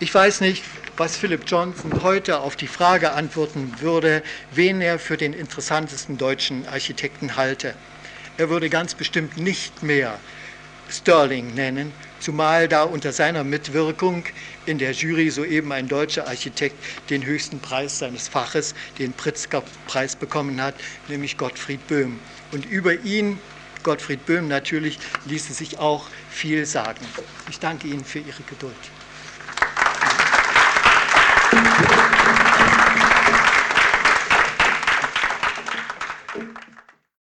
Ich weiß nicht, was Philip Johnson heute auf die Frage antworten würde, wen er für den interessantesten deutschen Architekten halte. Er würde ganz bestimmt nicht mehr Sterling nennen, zumal da unter seiner Mitwirkung in der Jury soeben ein deutscher Architekt den höchsten Preis seines Faches, den Pritzker-Preis bekommen hat, nämlich Gottfried Böhm. Und über ihn, Gottfried Böhm natürlich, ließe sich auch viel sagen. Ich danke Ihnen für Ihre Geduld. Applaus